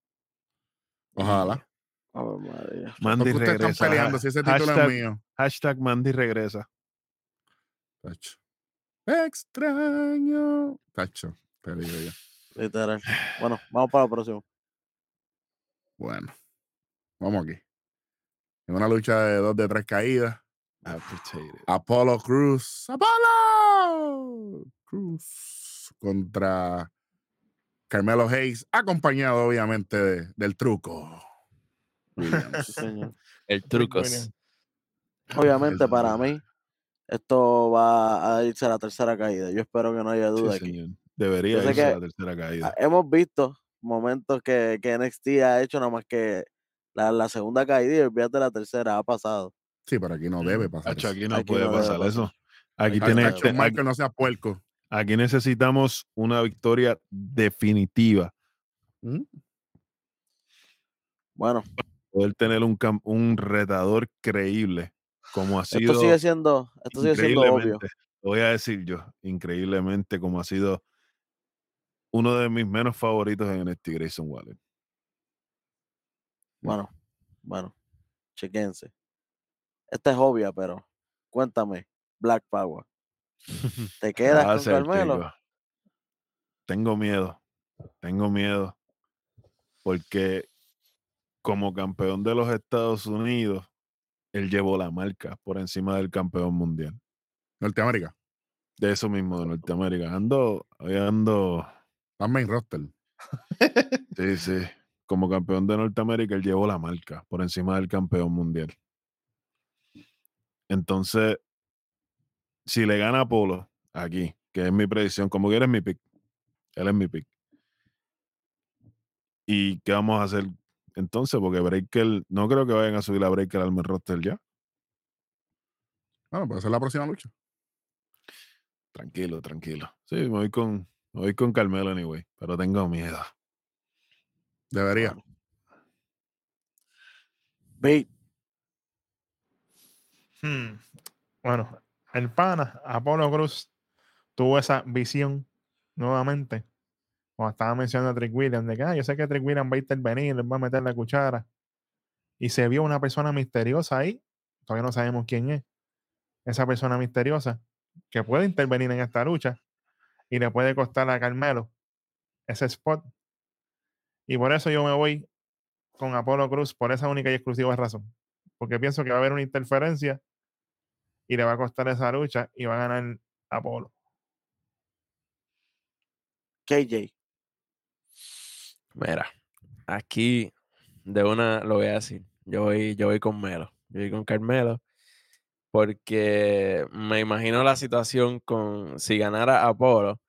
Speaker 1: Ojalá.
Speaker 5: Ave María.
Speaker 4: Mandy regresa.
Speaker 1: están peleando,
Speaker 4: Ha-
Speaker 1: si ese título
Speaker 4: hashtag,
Speaker 1: es mío.
Speaker 4: hashtag Mandy regresa.
Speaker 1: Tacho. Extraño. Tacho, te digo yo.
Speaker 5: Literal. Bueno, vamos para la próxima.
Speaker 1: Bueno, vamos aquí. En una lucha de dos de tres caídas.
Speaker 4: It.
Speaker 1: Apollo Cruz. Apollo Cruz contra Carmelo Hayes, acompañado obviamente de- del truco. Williams.
Speaker 5: Sí.
Speaker 6: El trucos.
Speaker 5: Obviamente, para mí, esto va a irse a la tercera caída. Yo espero que no haya
Speaker 4: Sí,
Speaker 5: duda aquí.
Speaker 4: señor. Debería irse a la tercera caída.
Speaker 5: Ah, Hemos visto momentos que, que NXT ha hecho, nada más que la, la segunda caída y olvídate la tercera, ha pasado.
Speaker 1: Sí, pero aquí no debe pasar.
Speaker 4: Hacho, aquí no
Speaker 5: Aquí
Speaker 4: puede
Speaker 5: no
Speaker 4: pasar
Speaker 5: pasar.
Speaker 4: eso. Aquí,
Speaker 5: Aquí
Speaker 4: tiene,
Speaker 1: Michael, no sea puerco.
Speaker 4: aquí necesitamos una victoria definitiva.
Speaker 5: Bueno,
Speaker 4: Poder tener un, cam- un retador creíble, como ha sido.
Speaker 5: esto sigue siendo, esto sigue siendo obvio.
Speaker 4: lo voy a decir yo, increíblemente como ha sido uno de mis menos favoritos en NXT, Grayson Waller.
Speaker 5: Bueno, bueno, chequense. Esta es obvia, pero cuéntame, Black Power. ¿Te quedas
Speaker 4: Va a
Speaker 5: con Carmelo?
Speaker 4: Tengo miedo, tengo miedo, porque como campeón de los Estados Unidos, él llevó la marca por encima del campeón mundial.
Speaker 1: Norteamérica.
Speaker 4: De eso mismo, de Norteamérica. Ando, ando,
Speaker 1: Está main roster.
Speaker 4: sí, sí. Como campeón de Norteamérica, él llevó la marca por encima del campeón mundial. Entonces, si le gana a Polo aquí, que es mi predicción, como que él es mi pick, él es mi pick. ¿Y qué vamos a hacer entonces? Porque Breaker, no creo que vayan a subir a Breaker al main roster ya.
Speaker 1: Bueno, puede ser la próxima lucha.
Speaker 4: Tranquilo, tranquilo. Sí, me voy con, voy con Carmelo anyway, pero tengo miedo.
Speaker 1: Debería.
Speaker 5: Ve,
Speaker 2: Hmm. Bueno, el pana, Apolo Cruz, tuvo esa visión nuevamente. Cuando estaba mencionando a Trick Williams, de que "Ah, yo sé que Trick Williams va a intervenir, les va a meter la cuchara. Y se vio una persona misteriosa ahí, todavía no sabemos quién es, esa persona misteriosa que puede intervenir en esta lucha y le puede costar a Carmelo ese spot. Y por eso yo me voy con Apolo Cruz por esa única y exclusiva razón. Porque pienso que va a haber una interferencia y le va a costar esa lucha y va a ganar Apolo.
Speaker 5: KJ.
Speaker 6: Mira, aquí de una lo voy a decir. Yo voy, yo voy con Melo. Yo voy con Carmelo. Porque me imagino la situación con si ganara Apolo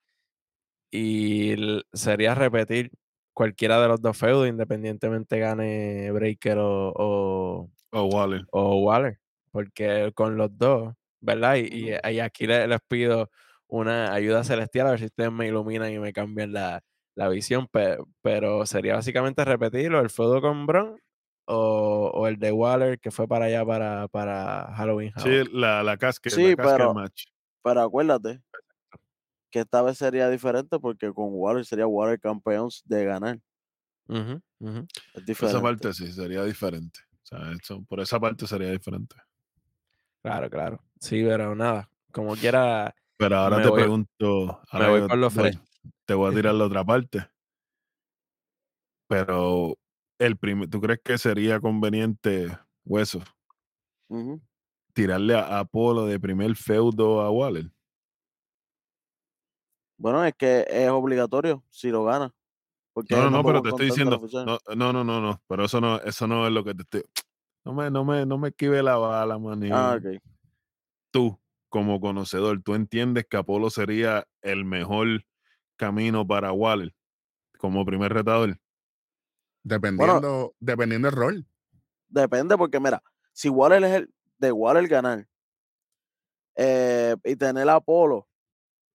Speaker 6: y sería repetir cualquiera de los dos feudos, independientemente gane Breaker o, o,
Speaker 4: O Waller.
Speaker 6: o Waller, porque con los dos, ¿verdad? Y, y- aquí le- les pido una ayuda celestial a ver si ustedes me iluminan y me cambian la, la visión, pe- pero sería básicamente repetirlo, el feudo con Bron o, o el de Waller que fue para allá para, para Halloween
Speaker 4: Sí, la, la casca,
Speaker 5: Sí,
Speaker 4: la
Speaker 5: pero-
Speaker 4: match.
Speaker 5: Pero acuérdate que esta vez sería diferente porque con Waller sería Waller campeón de ganar.
Speaker 6: Ujú.
Speaker 5: Es
Speaker 4: Por
Speaker 5: diferente.
Speaker 4: esa parte sí, sería diferente. O sea, eso- por esa parte sería diferente.
Speaker 6: Claro, claro. Sí, pero nada, como quiera,
Speaker 4: Pero ahora
Speaker 6: Me
Speaker 4: te
Speaker 6: voy-
Speaker 4: pregunto. ahora
Speaker 6: voy
Speaker 4: yo. Te voy a tirar la otra parte. Pero el prim- ¿tú crees que sería conveniente, Hueso, tirarle a Apolo de primer feudo a Waller?
Speaker 5: Bueno, es que es obligatorio si lo gana. Porque
Speaker 4: No, no, no, pero te estoy diciendo. No, no, no, no. Pero eso no, eso no es lo que te estoy. No me, no me, no me esquive la bala, maní.
Speaker 5: Ah, ok.
Speaker 4: Tú, como conocedor, ¿tú entiendes que Apolo sería el mejor camino para Waller como primer retador?
Speaker 1: Dependiendo, dependiendo del rol.
Speaker 5: Depende, porque mira, si Waller es el de Waller ganar eh, y tener a Apolo,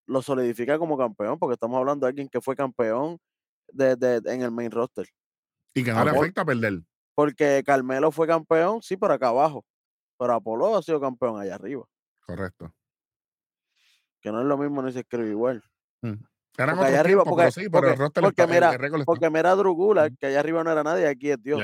Speaker 5: lo solidifica como campeón, porque estamos hablando de alguien que fue campeón de, de- en el main roster.
Speaker 1: Y que no le
Speaker 5: Apolo-
Speaker 1: afecta perder.
Speaker 5: Porque Carmelo fue campeón, sí, pero acá abajo. Pero Apolo ha sido campeón allá arriba.
Speaker 1: Correcto.
Speaker 5: Que no es lo mismo ni se escribe igual.
Speaker 1: Eran
Speaker 5: Porque allá arriba,
Speaker 1: tiempos,
Speaker 5: porque,
Speaker 1: pero sí, pero el
Speaker 5: porque-
Speaker 1: roster
Speaker 5: porque
Speaker 1: está- el-
Speaker 5: mira,
Speaker 1: el
Speaker 5: porque mira a Drew Gulak, que allá arriba no era nadie, aquí es Dios.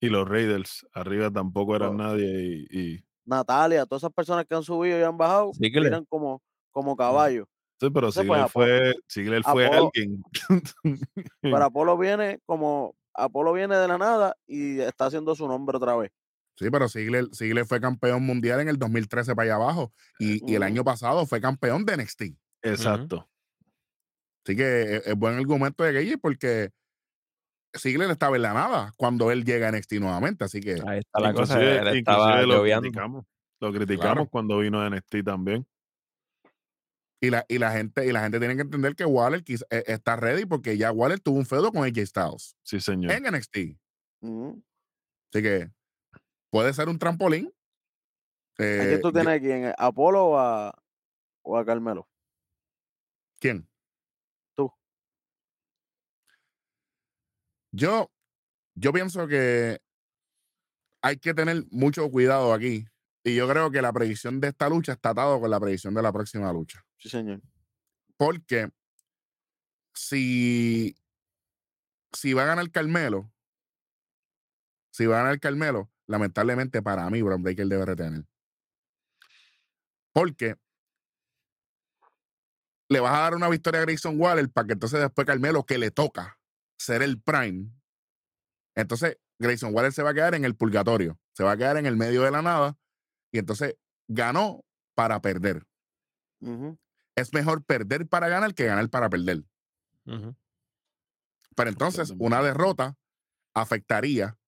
Speaker 4: Y los Raiders arriba tampoco eran
Speaker 5: No.
Speaker 4: nadie y, y-
Speaker 5: Natalia, todas esas personas que han subido y han bajado,
Speaker 6: Ziggler.
Speaker 5: miran como, como caballos.
Speaker 4: Sí, pero
Speaker 5: Entonces,
Speaker 4: Ziggler
Speaker 5: pues,
Speaker 4: fue, fue
Speaker 5: Apolo-
Speaker 4: alguien.
Speaker 5: Pero Apolo viene como, Apolo viene de la nada y está haciendo su nombre otra vez.
Speaker 1: Sí, pero Ziggler fue campeón mundial en el 2013 para allá abajo. Y, y el año pasado fue campeón de NXT.
Speaker 4: Exacto.
Speaker 1: Así que es, es buen argumento de Gage porque Ziggler estaba en la nada cuando él llega a NXT nuevamente. Así que
Speaker 6: Ahí está la cosa, él estaba
Speaker 4: lo
Speaker 6: lloviando.
Speaker 4: criticamos. Lo criticamos
Speaker 1: Claro.
Speaker 4: cuando vino a NXT también.
Speaker 1: y la, y la gente y la gente tiene que entender que Waller eh, está ready porque ya Waller tuvo un feudo con AJ Styles
Speaker 4: Sí, señor.
Speaker 1: en NXT. Así que puede ser un trampolín.
Speaker 5: ¿A
Speaker 1: Eh,
Speaker 5: quién tú
Speaker 1: yo-
Speaker 5: tienes aquí? ¿En ¿Apolo o a, o a Carmelo?
Speaker 1: ¿Quién?
Speaker 5: Tú.
Speaker 1: Yo, yo pienso que hay que tener mucho cuidado aquí. Y yo creo que la predicción de esta lucha está atado con la predicción de la próxima lucha.
Speaker 5: Sí, señor.
Speaker 1: Porque si, si va a ganar Carmelo, si va a ganar Carmelo, lamentablemente para mí, Bron Breaker debe retener. Porque le vas a dar una victoria a Grayson Waller para que entonces después Carmelo, que le toca ser el prime, entonces Grayson Waller se va a quedar en el purgatorio, se va a quedar en el medio de la nada y entonces ganó para perder. Es mejor perder para ganar que ganar para perder. Pero entonces una derrota afectaría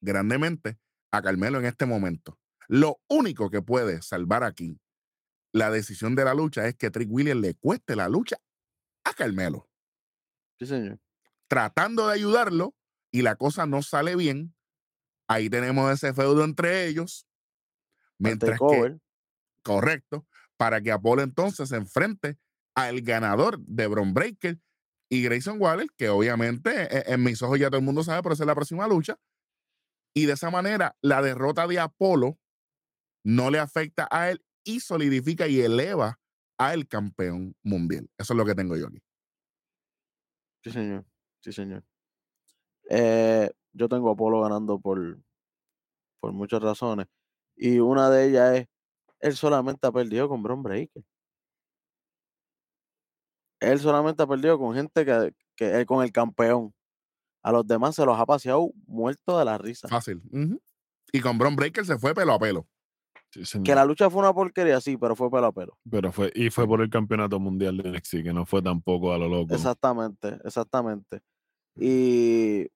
Speaker 1: grandemente a Carmelo en este momento. Lo único que puede salvar aquí la decisión de la lucha es que Trick Williams le cueste la lucha a Carmelo,
Speaker 5: Sí, señor.
Speaker 1: tratando de ayudarlo y la cosa no sale bien. Ahí tenemos ese feudo entre ellos. Mientras que, correcto, para que Apolo entonces se enfrente al ganador de Bron Breaker y Grayson Waller, que obviamente e- en mis ojos ya todo el mundo sabe, pero esa es la próxima lucha. Y de esa manera, la derrota de Apolo no le afecta a él y solidifica y eleva al campeón mundial. Eso es lo que tengo yo aquí.
Speaker 5: Sí, señor. Sí, señor. Eh, yo tengo a Apolo ganando por, por muchas razones. Y una de ellas es, él solamente ha perdido con Bron Breaker. Él solamente ha perdido con gente que, que eh, con el campeón. A los demás se los ha paseado muerto de la risa.
Speaker 1: Fácil. Y con Bron Breaker se fue pelo a pelo.
Speaker 4: Sí.
Speaker 5: Que la lucha fue una porquería, sí, pero fue pelo a pelo.
Speaker 4: Pero fue, y fue por el campeonato mundial de NXT, que no fue tampoco a lo loco.
Speaker 5: Exactamente, exactamente. Y,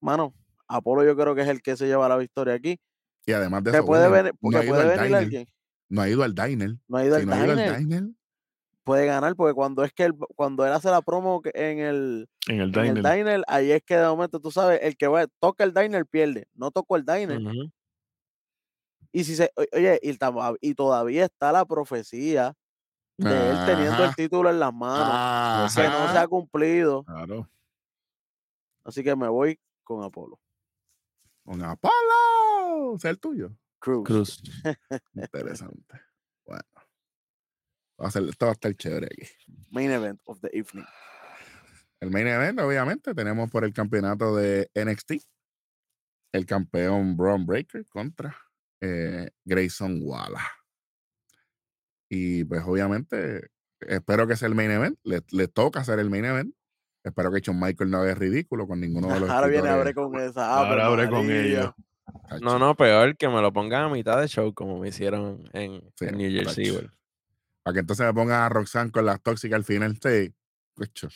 Speaker 5: mano, Apolo yo creo que es el que se lleva la victoria aquí.
Speaker 1: Y además de
Speaker 5: Que
Speaker 1: eso,
Speaker 5: puede, venir,
Speaker 1: no ha ido
Speaker 5: puede
Speaker 1: al
Speaker 5: venir
Speaker 1: diner.
Speaker 5: alguien,
Speaker 1: No ha ido al diner.
Speaker 5: no ha ido
Speaker 1: Si
Speaker 5: al
Speaker 1: no ha ido
Speaker 5: diner,
Speaker 1: al diner,
Speaker 5: puede ganar, porque cuando es que él, cuando él hace la promo en el,
Speaker 4: En el
Speaker 5: en el
Speaker 4: diner.
Speaker 5: ahí es que de momento tú sabes, el que va, toca el diner pierde, no tocó el diner. Y si se, oye, y, todavía está la profecía de él teniendo el título en las manos, que no se ha cumplido.
Speaker 4: Claro.
Speaker 5: Así que me voy con Apolo.
Speaker 1: Con Apolo. Es el tuyo.
Speaker 5: Cruz.
Speaker 6: Cruz.
Speaker 1: Interesante. Bueno. Va a ser, esto va a estar chévere aquí.
Speaker 5: Main event of the evening.
Speaker 1: El main event, obviamente, tenemos por el campeonato de NXT el campeón Braun Breaker contra eh, Grayson Waller. Y pues obviamente espero que sea el main event. Le, le toca hacer el main event. Espero que Shawn Michael no haga ridículo con ninguno de los
Speaker 5: Ahora viene a
Speaker 1: escritores.
Speaker 5: con esa. Ave
Speaker 4: Ahora abre con
Speaker 5: María.
Speaker 4: ellos.
Speaker 6: No, no, peor que me lo pongan a mitad de show como me hicieron en,
Speaker 1: Sí,
Speaker 6: en New Jersey.
Speaker 1: Para que entonces me pongan a Roxanne con las tóxicas al final. Sí. Tacho.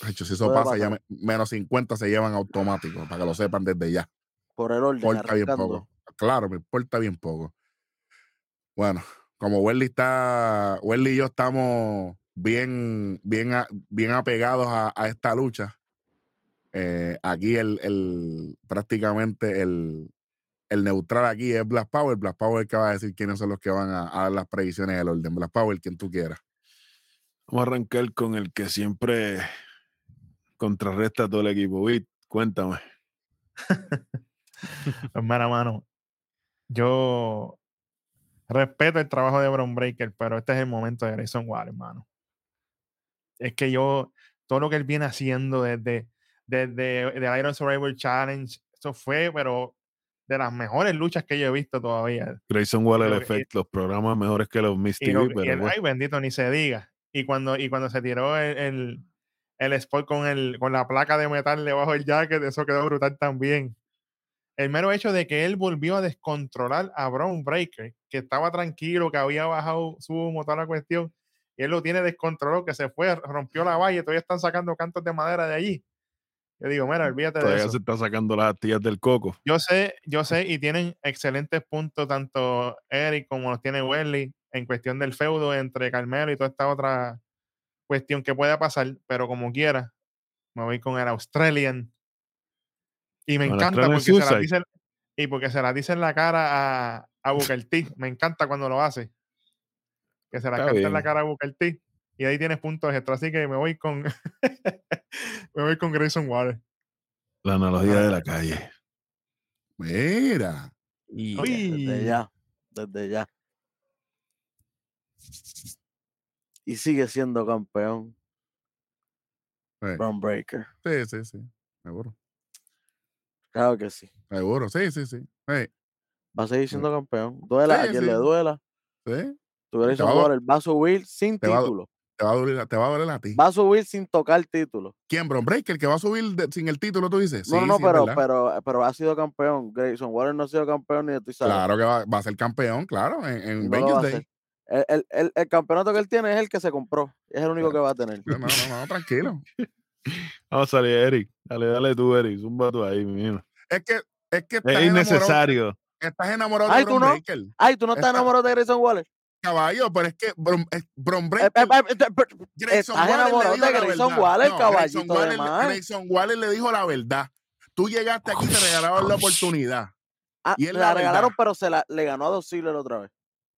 Speaker 1: Tacho, si eso
Speaker 5: Puede
Speaker 1: pasa, ya me- menos 50 se llevan automático, para que lo sepan desde ya.
Speaker 5: Por el orden,
Speaker 1: bien poco. Claro, me importa bien poco. Bueno, como Welly está, Welly y yo estamos bien, bien, bien apegados a, a esta lucha. eh, aquí el, el prácticamente el, el neutral aquí es Black Power. Black Power es el que va a decir quiénes son los que van a, a dar las predicciones del orden. Black Power, quien tú quieras.
Speaker 4: Vamos a arrancar con el que siempre contrarresta a todo el equipo. Vic, cuéntame.
Speaker 2: Mira, mano, yo respeto el trabajo de Bron Breaker, pero este es el momento de Grayson Waller, hermano. Es que yo, todo lo que él viene haciendo desde, desde el Iron Survivor Challenge, eso fue, pero de las mejores luchas que yo he visto todavía.
Speaker 4: Grayson Waller
Speaker 2: que-
Speaker 4: Effect, los programas mejores que los Miss
Speaker 2: Y, lo
Speaker 4: TV,
Speaker 2: y
Speaker 4: pero
Speaker 2: el,
Speaker 4: bueno,
Speaker 2: ay, bendito, ni se diga. Y cuando, y cuando se tiró el, el, el spot con, el, con la placa de metal debajo del jacket, eso quedó brutal también. El mero hecho de que él volvió a descontrolar a Brown Breaker, que estaba tranquilo, que había bajado su humo, toda la cuestión, y él lo tiene descontrolado, que se fue, rompió la valla, y todavía están sacando cantos de madera de allí. Yo digo, mira, olvídate de
Speaker 4: todavía
Speaker 2: eso.
Speaker 4: se está sacando las astillas del coco.
Speaker 2: Yo sé, yo sé, y tienen excelentes puntos tanto Eric como los tiene Welly en cuestión del feudo entre Carmelo y toda esta otra cuestión que pueda pasar, pero como quiera, me voy con el Australian. Y me encanta porque se la dice y porque se la dice en la cara a, a Booker T. Me encanta cuando lo hace. Que se la
Speaker 4: Está
Speaker 2: canta en la cara a Booker T. Y ahí tienes puntos extra. Así que me voy con me voy con Grayson Water.
Speaker 4: La analogía de la calle.
Speaker 1: Mira.
Speaker 6: Y
Speaker 5: Desde ya. Desde ya. Y sigue siendo campeón.
Speaker 1: Sí,
Speaker 5: Brown Breaker.
Speaker 1: sí, sí, sí. Seguro.
Speaker 5: Claro que sí.
Speaker 1: Seguro, sí, sí, sí. Sí,
Speaker 5: Va a seguir siendo campeón. Duela a quien le duela.
Speaker 1: sí.
Speaker 5: Tu Grayson
Speaker 1: va a do-
Speaker 5: Waller va a subir sin
Speaker 1: te va
Speaker 5: título.
Speaker 1: Te va a doler, te va a doler a ti.
Speaker 5: Va a subir sin tocar título.
Speaker 1: ¿Quién, Bron Breaker, que va a subir de- sin el título, tú dices?
Speaker 5: No,
Speaker 1: Sí,
Speaker 5: no,
Speaker 1: sí,
Speaker 5: pero, pero, pero ha sido campeón. Grayson Waller no ha sido campeón ni de tu
Speaker 1: Claro que va, va a ser campeón, claro, en, en
Speaker 5: No
Speaker 1: Day.
Speaker 5: El, el- el- el campeonato que él tiene es el que se compró. Es el único que va a tener.
Speaker 1: No, no, no, tranquilo.
Speaker 4: Vamos a salir, Eric. Dale, dale tú, Eric. Zumba tú ahí, mío.
Speaker 1: Es que, es que estás
Speaker 4: Es innecesario.
Speaker 1: estás enamorado
Speaker 5: Ay,
Speaker 1: de
Speaker 5: ¿tú
Speaker 1: Bron
Speaker 5: no?
Speaker 1: Breaker,
Speaker 5: Ay, tú no estás
Speaker 1: Está-
Speaker 5: enamorado de Grayson Waller.
Speaker 1: caballo, pero es que Bron, es- Bron
Speaker 5: Eh,
Speaker 1: Breaker,
Speaker 5: eh, eh, eh,
Speaker 1: Grayson
Speaker 5: estás
Speaker 1: Waller le
Speaker 5: enamorado
Speaker 1: dijo
Speaker 5: de
Speaker 1: la
Speaker 5: Grayson
Speaker 1: verdad.
Speaker 5: Waller,
Speaker 1: No,
Speaker 5: caballito
Speaker 1: Grayson Waller. Grayson Waller le dijo la verdad. Tú llegaste aquí y te regalaron la oportunidad.
Speaker 5: Ah,
Speaker 1: y
Speaker 5: la,
Speaker 1: la
Speaker 5: regalaron,
Speaker 1: verdad.
Speaker 5: pero se la, le ganó a Dos Ziggler otra vez.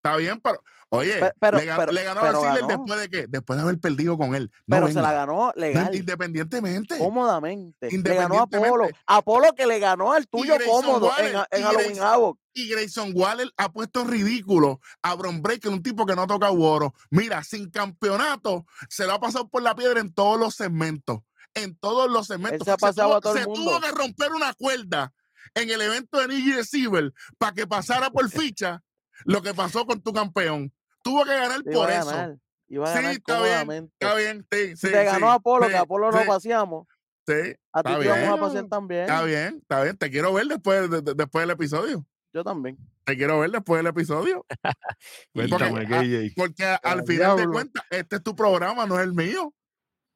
Speaker 1: Está bien, pero oye,
Speaker 5: Pe- pero-
Speaker 1: le, ganó,
Speaker 5: pero-
Speaker 1: le ganó
Speaker 5: pero
Speaker 1: a
Speaker 5: ganó.
Speaker 1: después de qué? Después de haber perdido con él. No
Speaker 5: Pero se la ganó legal,
Speaker 1: independientemente.
Speaker 5: cómodamente. Le ganó a Apolo.
Speaker 1: Independientemente.
Speaker 5: Apolo que le ganó al tuyo cómodo en,
Speaker 1: Waller,
Speaker 5: en
Speaker 1: y
Speaker 5: Halloween Havoc.
Speaker 1: Y Grayson Waller ha puesto en ridículo a Bron Breaker, un tipo que no toca oro. Mira, sin campeonato, se lo ha pasado por la piedra en todos los segmentos. En todos los segmentos.
Speaker 5: se ha pasado
Speaker 1: tuvo,
Speaker 5: a todo el
Speaker 1: se
Speaker 5: mundo.
Speaker 1: tuvo que romper una cuerda en el evento de Year's Eve para que pasara por ficha lo que pasó con tu campeón. Tuvo que ganar
Speaker 5: Iba
Speaker 1: por
Speaker 5: a
Speaker 1: eso.
Speaker 5: ganar. Iba a
Speaker 1: Sí,
Speaker 5: ganar
Speaker 1: está bien. Está bien, sí, sí,
Speaker 5: te ganó
Speaker 1: sí,
Speaker 5: Apolo,
Speaker 1: sí,
Speaker 5: que Apolo
Speaker 1: sí,
Speaker 5: lo paseamos,
Speaker 1: sí,
Speaker 5: a ti
Speaker 1: está
Speaker 5: te íbamos a
Speaker 1: bien.
Speaker 5: pasear también.
Speaker 1: Está bien, está bien. Te quiero ver después, de- de- después del episodio.
Speaker 5: Yo también.
Speaker 1: Te quiero ver después del episodio.
Speaker 4: KJ.
Speaker 1: Porque a- al
Speaker 5: Ah,
Speaker 1: final de cuentas, este es tu programa, no es el mío.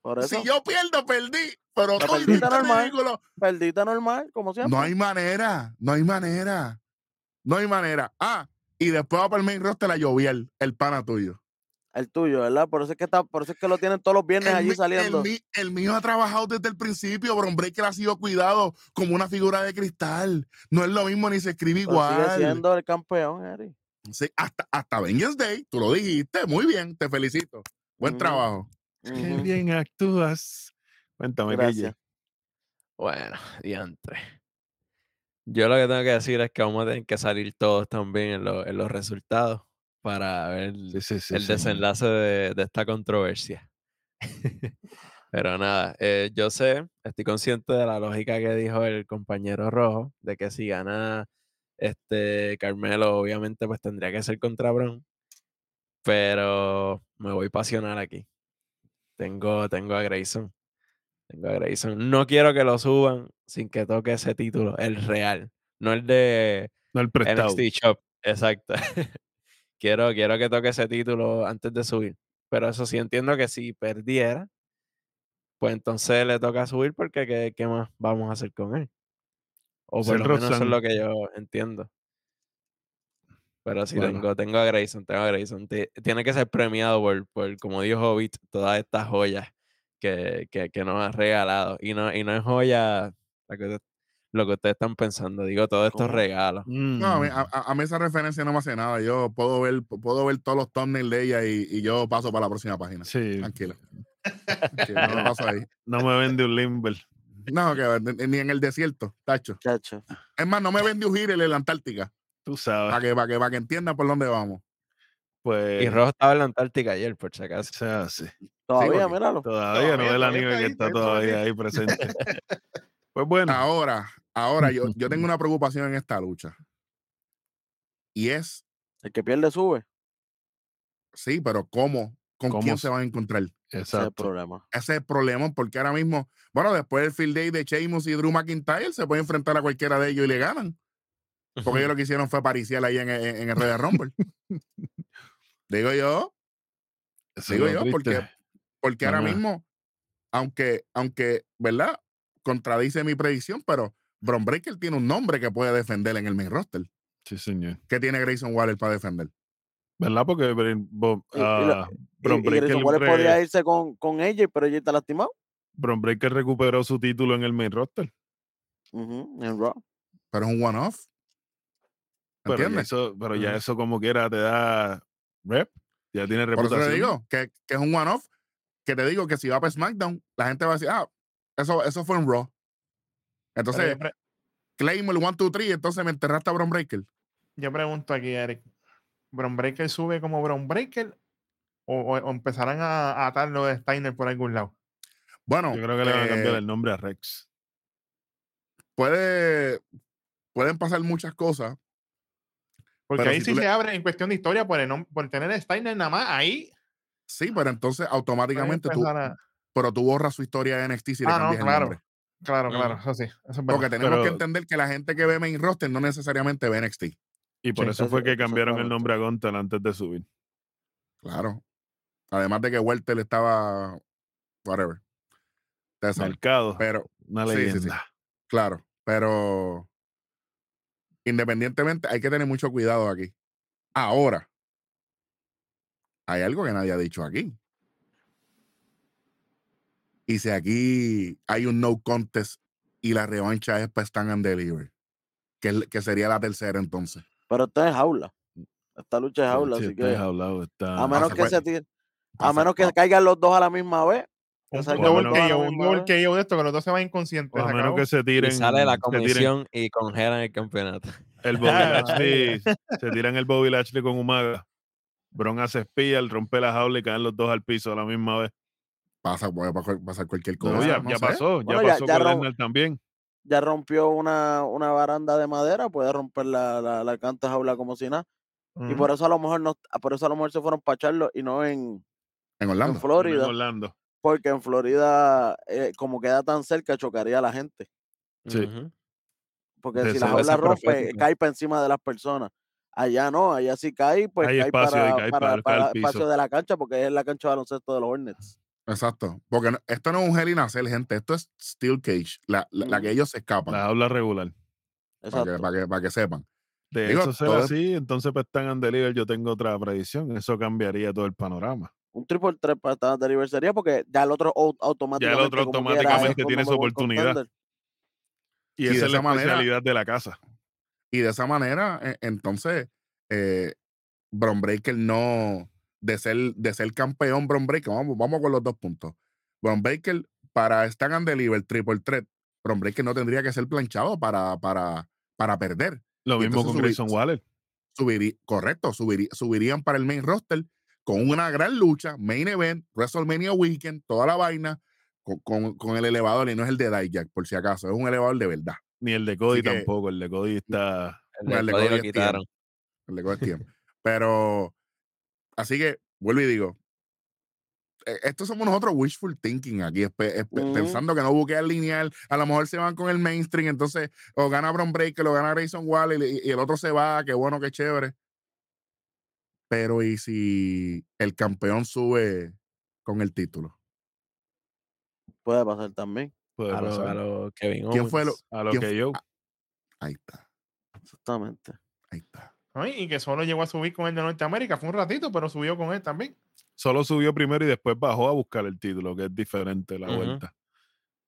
Speaker 5: Por eso,
Speaker 1: Si yo pierdo, perdí. Pero
Speaker 5: Pero
Speaker 1: tú
Speaker 5: perdiste
Speaker 1: hiciste
Speaker 5: normal.
Speaker 1: ridículo.
Speaker 5: perdita normal, como siempre.
Speaker 1: No hay manera, no hay manera. No hay manera. Ah, y después va para el main roster la Joviel, el pana tuyo.
Speaker 5: El tuyo, ¿verdad? Por eso es que está, por eso es que lo tienen todos los viernes
Speaker 1: El,
Speaker 5: allí
Speaker 1: mi-
Speaker 5: saliendo.
Speaker 1: el el mío ha trabajado desde el principio, Bron Breaker ha sido cuidado como una figura de cristal. No es lo mismo ni se escribe
Speaker 5: Pero sigue
Speaker 1: igual.
Speaker 5: siendo el campeón, Eric.
Speaker 1: Sí, hasta, hasta Vengeance Day, tú lo dijiste. Muy bien, te felicito. Buen trabajo.
Speaker 4: Qué bien actúas. Cuéntame,
Speaker 5: Gracias.
Speaker 4: KJ.
Speaker 6: Bueno, diantre. Yo lo que tengo que decir es que vamos a tener que salir todos también en, lo- en los resultados para ver
Speaker 4: Sí, sí, sí,
Speaker 6: el desenlace de, de esta controversia. Pero nada, eh, yo sé, estoy consciente de la lógica que dijo el compañero rojo, de que si gana este Carmelo, obviamente pues tendría que ser contra Brown. Pero me voy pasional aquí. Tengo, tengo a Grayson. Tengo a Grayson. No quiero que lo suban sin que toque ese título, el real, no el de
Speaker 4: No el prestado.
Speaker 6: NXT Shop. Exacto. quiero, quiero que toque ese título antes de subir. Pero eso sí entiendo que si perdiera, pues entonces le toca subir porque ¿qué, qué más vamos a hacer con él? O por lo menos eso es lo que yo entiendo. Pero sí,
Speaker 4: Bueno.
Speaker 6: tengo, tengo a Grayson, tengo a Grayson. Ti- Tiene que ser premiado por, por como dijo Hobbit, todas estas joyas que, que, que nos ha regalado. Y no, y no es joya que lo que ustedes están pensando, digo, todos estos
Speaker 5: ¿Cómo?
Speaker 6: regalos.
Speaker 1: No, a mí,
Speaker 4: Mm.
Speaker 1: a- mí esa referencia no me hace nada. Yo puedo ver, puedo ver todos los thumbnails de ella y, y yo paso para la próxima página.
Speaker 4: Sí,
Speaker 1: Tranquilo. Tranquilo, yo paso ahí.
Speaker 4: no me vende un Limber.
Speaker 1: No, que ni- en el desierto, tacho.
Speaker 5: Chacho.
Speaker 1: Es más, no me vende un giro en la Antártica.
Speaker 4: Tú sabes.
Speaker 1: Para que, para que, para que entiendan por dónde vamos.
Speaker 4: Pues.
Speaker 6: Y Rojo estaba en la Antártica ayer, por si acaso.
Speaker 4: o sea, sí.
Speaker 5: Todavía,
Speaker 1: porque-
Speaker 5: míralo.
Speaker 4: Todavía no
Speaker 1: Todavía,
Speaker 4: ve la
Speaker 1: todavía
Speaker 4: nieve
Speaker 1: está
Speaker 4: que
Speaker 1: ahí,
Speaker 4: está
Speaker 1: todavía
Speaker 4: todavía ahí presente. Pues bueno.
Speaker 1: Ahora, ahora yo, yo tengo una preocupación en esta lucha. Y es,
Speaker 5: El que pierde sube.
Speaker 1: sí, pero ¿cómo? ¿Con
Speaker 4: ¿Cómo
Speaker 1: quién
Speaker 4: se-
Speaker 1: van a encontrar?
Speaker 5: Ese es el
Speaker 4: Exacto.
Speaker 5: problema.
Speaker 1: Ese es el problema, porque ahora mismo, bueno, después del field day de Sheamus y Drew McIntyre, se puede enfrentar a cualquiera de ellos y le ganan. Porque ellos lo que hicieron fue pariciar ahí en, en, en el Red Rumble. Digo yo,
Speaker 4: Eso es
Speaker 1: digo yo,
Speaker 4: triste.
Speaker 1: porque, porque ahora mismo, aunque, aunque, ¿verdad? Contradice mi predicción, pero Bron Breaker tiene un nombre que puede defender en el main roster.
Speaker 4: Sí, señor.
Speaker 1: ¿Qué tiene Grayson Waller para defender?
Speaker 4: ¿Verdad? Porque ah, Bron Breakker
Speaker 5: Waller podría irse con, con ella, pero ella está lastimado.
Speaker 4: Bron Breakker recuperó su título en el main roster.
Speaker 5: Ujú, en Raw.
Speaker 1: Pero es un one-off.
Speaker 4: Pero, ya
Speaker 1: ¿Entiendes?
Speaker 4: eso, pero ya eso como quiera te da rep. Ya tiene
Speaker 1: Por eso
Speaker 4: reputación.
Speaker 1: te digo que, que es un one-off. Que te digo que si va para SmackDown, la gente va a decir, ah, eso, eso fue en Raw. Entonces,
Speaker 2: pre-
Speaker 1: claim el 1, 2, 3, entonces me enterraste a Bron Breaker.
Speaker 2: yo pregunto aquí, Eric. ¿Bron Breaker sube como Bron Breaker? ¿O, o- o empezarán a, a atarlo de Steiner por algún lado?
Speaker 1: Bueno,
Speaker 4: Yo creo que le van a cambiar
Speaker 1: eh,
Speaker 4: el nombre a Rex.
Speaker 1: puede, pueden pasar muchas cosas.
Speaker 2: Porque ahí
Speaker 1: si
Speaker 2: sí
Speaker 1: le-
Speaker 2: se abre en cuestión de historia por, el por tener a Steiner nada más. Ahí.
Speaker 1: Sí, pero entonces automáticamente tú,
Speaker 2: a-
Speaker 1: pero tú borras su historia de NXT si le
Speaker 2: Ah, no,
Speaker 1: cambias el
Speaker 2: claro.
Speaker 1: nombre.
Speaker 2: Claro, claro. Eso sí. Eso es
Speaker 1: Porque
Speaker 2: verdad.
Speaker 1: tenemos que entender que la gente que ve main roster no necesariamente ve NXT.
Speaker 4: Y por
Speaker 2: Sí,
Speaker 4: eso fue que cambiaron el nombre a Gunter antes de subir.
Speaker 1: Claro. Además de que Welter estaba. Whatever.
Speaker 4: Mercado,
Speaker 1: Pero,
Speaker 4: una
Speaker 1: sí, sí, sí.
Speaker 4: leyenda.
Speaker 1: claro. Pero. Independientemente, hay que tener mucho cuidado aquí. Ahora. Hay algo que nadie ha dicho aquí. Y si aquí hay un no contest y la revancha es para Stand and Deliver, que, que sería la tercera entonces.
Speaker 5: Pero esto es jaula. Esta lucha es jaula,
Speaker 4: Sí,
Speaker 5: así que
Speaker 4: hablado, está-
Speaker 5: a menos
Speaker 1: pasa
Speaker 5: que
Speaker 1: cual-
Speaker 5: se tire, a
Speaker 1: Pasa-
Speaker 5: menos que caigan los dos a la misma vez.
Speaker 2: Un, un
Speaker 4: que.
Speaker 2: KO de esto, que los dos se van inconscientes.
Speaker 4: o a menos que se tiren.
Speaker 6: y sale la comisión y congelan el campeonato.
Speaker 4: el Bobby Lashley, se tiran el Bobby Lashley con Umaga. Bron hace espía, el rompe la jaula y caen los dos al piso a la misma vez.
Speaker 1: Pasa, puede pa- pasar cualquier cosa.
Speaker 4: No, ya,
Speaker 1: no
Speaker 4: ya
Speaker 1: sé.
Speaker 4: pasó, ya
Speaker 5: Bueno, ya-
Speaker 4: pasó
Speaker 5: ya
Speaker 4: con Lesnar también.
Speaker 5: Ya rompió una, una baranda de madera, puede romper la, la, la canta jaula como si nada. Y por eso a lo mejor no, por eso a lo mejor se fueron para Charlo y no en,
Speaker 1: En Orlando.
Speaker 4: En
Speaker 5: Florida.
Speaker 4: Orlando.
Speaker 5: Porque en Florida, eh, como queda tan cerca, chocaría a la gente.
Speaker 4: Sí.
Speaker 5: Porque
Speaker 4: De
Speaker 5: si la jaula rompe, cae para encima de las personas. Allá no, allá sí cae, pues
Speaker 4: Hay
Speaker 5: cae
Speaker 4: espacio
Speaker 5: para,
Speaker 4: y cae
Speaker 5: para,
Speaker 4: para-
Speaker 5: para el espacio
Speaker 4: piso.
Speaker 5: de la cancha, porque es la cancha de baloncesto de los Hornets.
Speaker 1: Exacto. Porque no- esto no es un Hell in a Cell, gente. Esto es Steel Cage. La, la- que ellos se escapan.
Speaker 4: La jaula regular.
Speaker 1: para, que,
Speaker 5: Exacto.
Speaker 1: para, que, para que sepan.
Speaker 4: De
Speaker 1: Digo,
Speaker 4: eso ser
Speaker 1: todo es-
Speaker 4: así, entonces pues están en deliver, yo tengo otra predicción. Eso cambiaría todo el panorama.
Speaker 5: Un triple 3 para esta delivery sería porque ya el otro au- automáticamente.
Speaker 4: otro
Speaker 5: como quiera, es
Speaker 4: automáticamente tiene su oportunidad.
Speaker 5: contender.
Speaker 4: Y
Speaker 1: Y
Speaker 4: esa es la
Speaker 1: manera-
Speaker 4: especialidad de la casa.
Speaker 1: Y de esa manera, eh, entonces, eh, Bron Breaker no, de ser, de ser campeón, Bron Breaker, vamos, vamos con los dos puntos. Bron Breaker, para Stand and Deliver, Triple Threat, Bron Breaker no tendría que ser planchado para, para, para perder.
Speaker 4: Lo
Speaker 1: Y
Speaker 4: mismo con
Speaker 1: subir-
Speaker 4: Grayson Waller.
Speaker 1: Correcto, subirí- subirían para el main roster con una gran lucha, main event, WrestleMania Weekend, toda la vaina, con, con- con el elevador y no es el de Dijak, por si acaso, es un elevador de verdad.
Speaker 4: Ni el de Cody
Speaker 1: que-
Speaker 4: tampoco. El de Cody está.
Speaker 6: El de
Speaker 1: el de
Speaker 6: Cody
Speaker 1: Cody
Speaker 6: lo
Speaker 1: es
Speaker 6: quitaron.
Speaker 1: el de Cold Tiempo. Pero, así que, vuelvo y digo, eh, estos somos nosotros wishful thinking aquí, pensando que no buquean lineal, a lo mejor se van con el mainstream, entonces o gana Bron Breaker, o gana Grayson Waller y, y el otro se va, qué bueno, qué chévere. Pero ¿y si el campeón sube con el título?
Speaker 5: Puede pasar también.
Speaker 4: Puede
Speaker 6: A lo, a lo Kevin
Speaker 1: ¿Quién fue lo-
Speaker 6: Owens.
Speaker 4: A lo
Speaker 1: ¿quién
Speaker 4: que yo.
Speaker 1: Ahí está,
Speaker 5: Exactamente.
Speaker 1: ahí está.
Speaker 2: Y que solo llegó a subir con el de Norteamérica. Fue un ratito, pero subió con él también.
Speaker 4: Solo subió primero y después bajó a buscar el título, que es diferente la vuelta.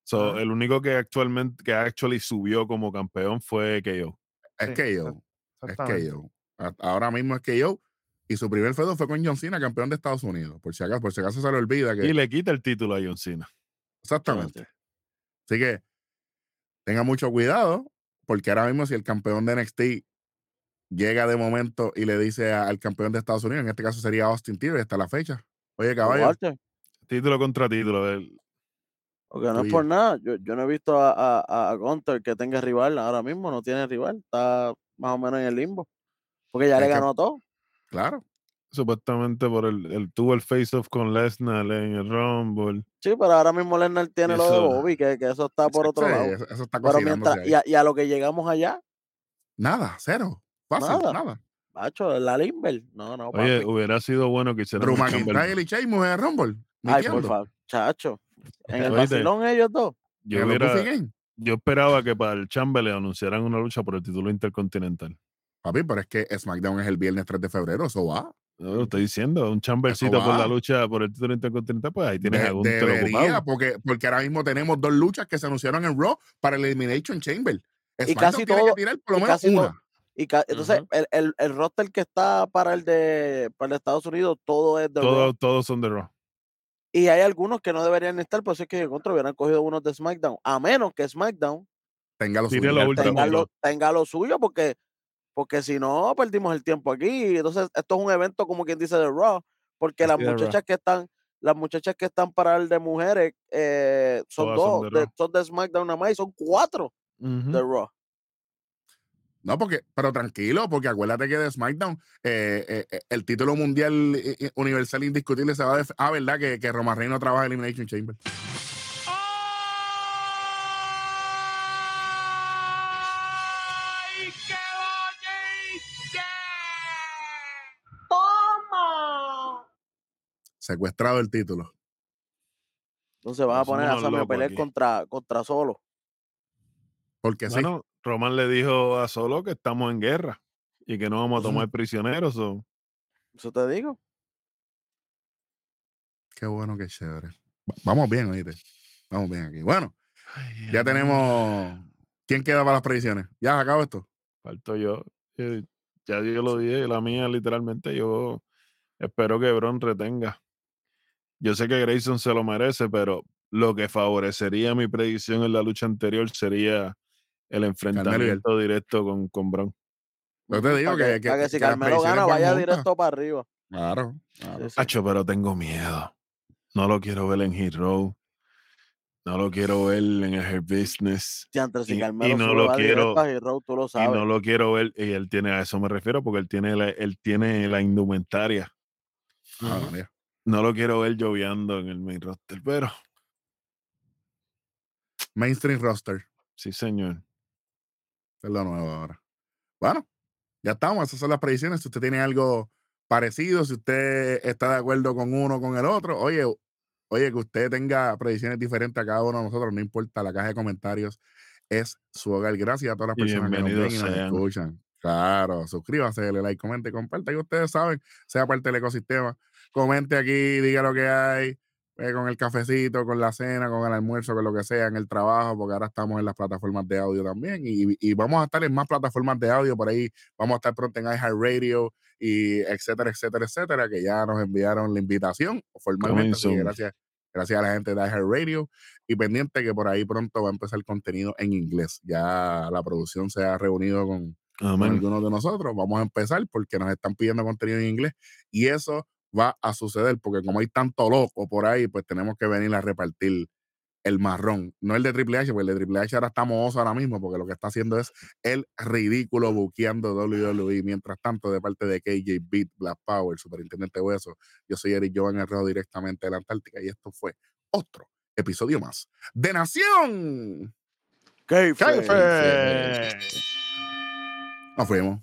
Speaker 4: So,
Speaker 2: Ah.
Speaker 4: El único que actualmente, que actually subió como campeón fue KO.
Speaker 1: Es
Speaker 2: Sí, exact-
Speaker 1: es yo. Ahora mismo es yo. Y su primer feudo fue con John Cena, campeón de Estados Unidos. Por si acaso, por si acaso se le olvida que.
Speaker 4: Y le quita el título a John Cena.
Speaker 1: Exactamente. Así que tenga mucho cuidado, porque ahora mismo si el campeón de NXT llega de momento y le dice a- al campeón de Estados Unidos, en este caso sería Austin Theory hasta la fecha. Oye, caballo,
Speaker 5: Walter,
Speaker 4: Título contra título. el-
Speaker 5: porque no es por nada. Yo, yo no he visto a, a, a Gunter que tenga rival ahora mismo. No tiene rival. Está más o menos en el limbo. Porque ya
Speaker 1: Es
Speaker 5: le
Speaker 1: que-
Speaker 5: ganó todo.
Speaker 1: claro.
Speaker 4: Supuestamente por el, el tuvo el face-off con Lesnar en el Rumble.
Speaker 5: Sí, pero ahora mismo Lesnar tiene lo de Bobby, que, que eso está por otro
Speaker 1: Sí,
Speaker 5: lado.
Speaker 1: eso, eso está
Speaker 5: Pero mientras, y a, y a lo que llegamos allá,
Speaker 1: Nada, cero. Fácil,
Speaker 5: Nada.
Speaker 1: nada.
Speaker 5: macho, la Limber. No, no,
Speaker 4: Oye,
Speaker 5: papi.
Speaker 4: hubiera sido bueno que hicieran
Speaker 1: Drew
Speaker 4: Chamber-
Speaker 1: McIntyre y Sheamus en el Rumble.
Speaker 5: Ay, por favor, chacho. En el vacilón ellos dos.
Speaker 4: Yo, hubiera- esperaba que para el Chamberlain anunciaran una lucha por el título intercontinental.
Speaker 1: Papi, pero es que SmackDown es el viernes 3 de febrero, eso va.
Speaker 4: No, lo estoy diciendo, un chambercito por la lucha por el título intercontinental, pues ahí tienes
Speaker 1: De-
Speaker 4: a Gunther
Speaker 1: debería, porque, porque ahora mismo tenemos dos luchas que se anunciaron en Raw para el Elimination Chamber. SmackDown
Speaker 5: casi
Speaker 1: tiene
Speaker 5: todo-
Speaker 1: que tirar por lo
Speaker 5: y
Speaker 1: menos
Speaker 5: casi todo-
Speaker 1: una.
Speaker 5: Y ca- entonces, el, el, el roster que está para el de para el de Estados Unidos, todo es de Raw.
Speaker 4: Todo- todos son de Raw.
Speaker 5: Y hay algunos que no deberían estar, por eso es que yo encuentro hubieran cogido unos de SmackDown. A menos que SmackDown
Speaker 1: Tenga lo suyo.
Speaker 6: el
Speaker 5: tenga lo, tenga lo suyo, porque, porque si no, perdimos el tiempo aquí. Entonces, esto es un evento, como quien dice, de Raw, porque las muchachas que están, las muchachas que están para el de mujeres eh, son
Speaker 4: Todas son
Speaker 5: dos,
Speaker 4: de
Speaker 5: de,
Speaker 4: Raw.
Speaker 5: son de SmackDown nada más y son cuatro de Raw.
Speaker 1: No, porque, pero tranquilo, porque acuérdate que de SmackDown eh, eh, eh, el título mundial eh, universal indiscutible se va a. Ah, ¿verdad? Que, que Roman Reigns no trabaja en Elimination Chamber. Secuestrado el título.
Speaker 5: Entonces vas a poner a Sammy a pelear
Speaker 4: aquí.
Speaker 5: contra, contra solo.
Speaker 1: Porque sí.
Speaker 4: Bueno, Roman le dijo a Solo que estamos en guerra y que no vamos a tomar prisioneros. o-
Speaker 5: Eso te digo.
Speaker 1: Qué bueno, qué chévere. Va- Vamos bien, oíste. Vamos bien aquí. Bueno,
Speaker 4: Ay,
Speaker 1: ya tenemos. ¿Quién queda para las predicciones? ¿Ya se acabó esto?
Speaker 4: Falto yo. Eh, Ya yo lo dije, la mía literalmente. Yo espero que Bron retenga. Yo sé que Grayson se lo merece, pero lo que favorecería mi predicción en la lucha anterior sería el enfrentamiento directo con, con Bron.
Speaker 1: Yo te digo que- que-
Speaker 5: que si Carmelo gana, vaya
Speaker 1: juntas.
Speaker 5: directo para arriba.
Speaker 1: Claro. claro.
Speaker 5: Sí, sí.
Speaker 4: Hacho, pero tengo miedo. No lo quiero ver en Hero. No lo quiero ver en el Business.
Speaker 5: Si
Speaker 4: Y- y
Speaker 5: Carmelo
Speaker 4: no lo quiero-
Speaker 5: directo a Hero, tú lo
Speaker 4: Y no lo quiero ver. Y él tiene, a eso me refiero, porque él tiene la, él tiene la indumentaria.
Speaker 1: Ah.
Speaker 4: No lo quiero ver lloviando en el main roster, pero
Speaker 1: Mainstream roster.
Speaker 4: sí, señor.
Speaker 1: Es lo nuevo ahora. Bueno, ya estamos. Esas son las predicciones. Si usted tiene algo parecido, si usted está de acuerdo con uno o con el otro, oye, oye, que usted tenga predicciones diferentes a cada uno de nosotros, no importa, la caja de comentarios es su hogar. Gracias a todas las personas que nos ven y nos escuchan. Claro, suscríbase, dele like, comente, comparta. Y ustedes saben, sea parte del ecosistema. Comente aquí, diga lo que hay, eh, con el cafecito, con la cena, con el almuerzo, con lo que sea, en el trabajo, porque ahora estamos en las plataformas de audio también. Y, y vamos a estar en más plataformas de audio por ahí. Vamos a estar pronto en iHeartRadio y etcétera, etcétera, etcétera, que ya nos enviaron la invitación formalmente. Así gracias, gracias a la gente de iHeartRadio. Y pendiente que por ahí pronto va a empezar contenido en inglés. Ya la producción se ha reunido con, algunos de nosotros. Vamos a empezar porque nos están pidiendo contenido en inglés y eso va a suceder porque como hay tanto loco por ahí, pues tenemos que venir a repartir el marrón, no el de Triple H, porque el de Triple H ahora está mohoso ahora mismo porque lo que está haciendo es el ridículo buqueando WWE. Mientras tanto, de parte de KJ Beat, Black Power, Superintendente Hueso, yo soy Eric Jovan Herrero directamente de la Antártica y esto fue otro episodio más de Nación.
Speaker 2: Kayfabe.
Speaker 1: Nos fuimos.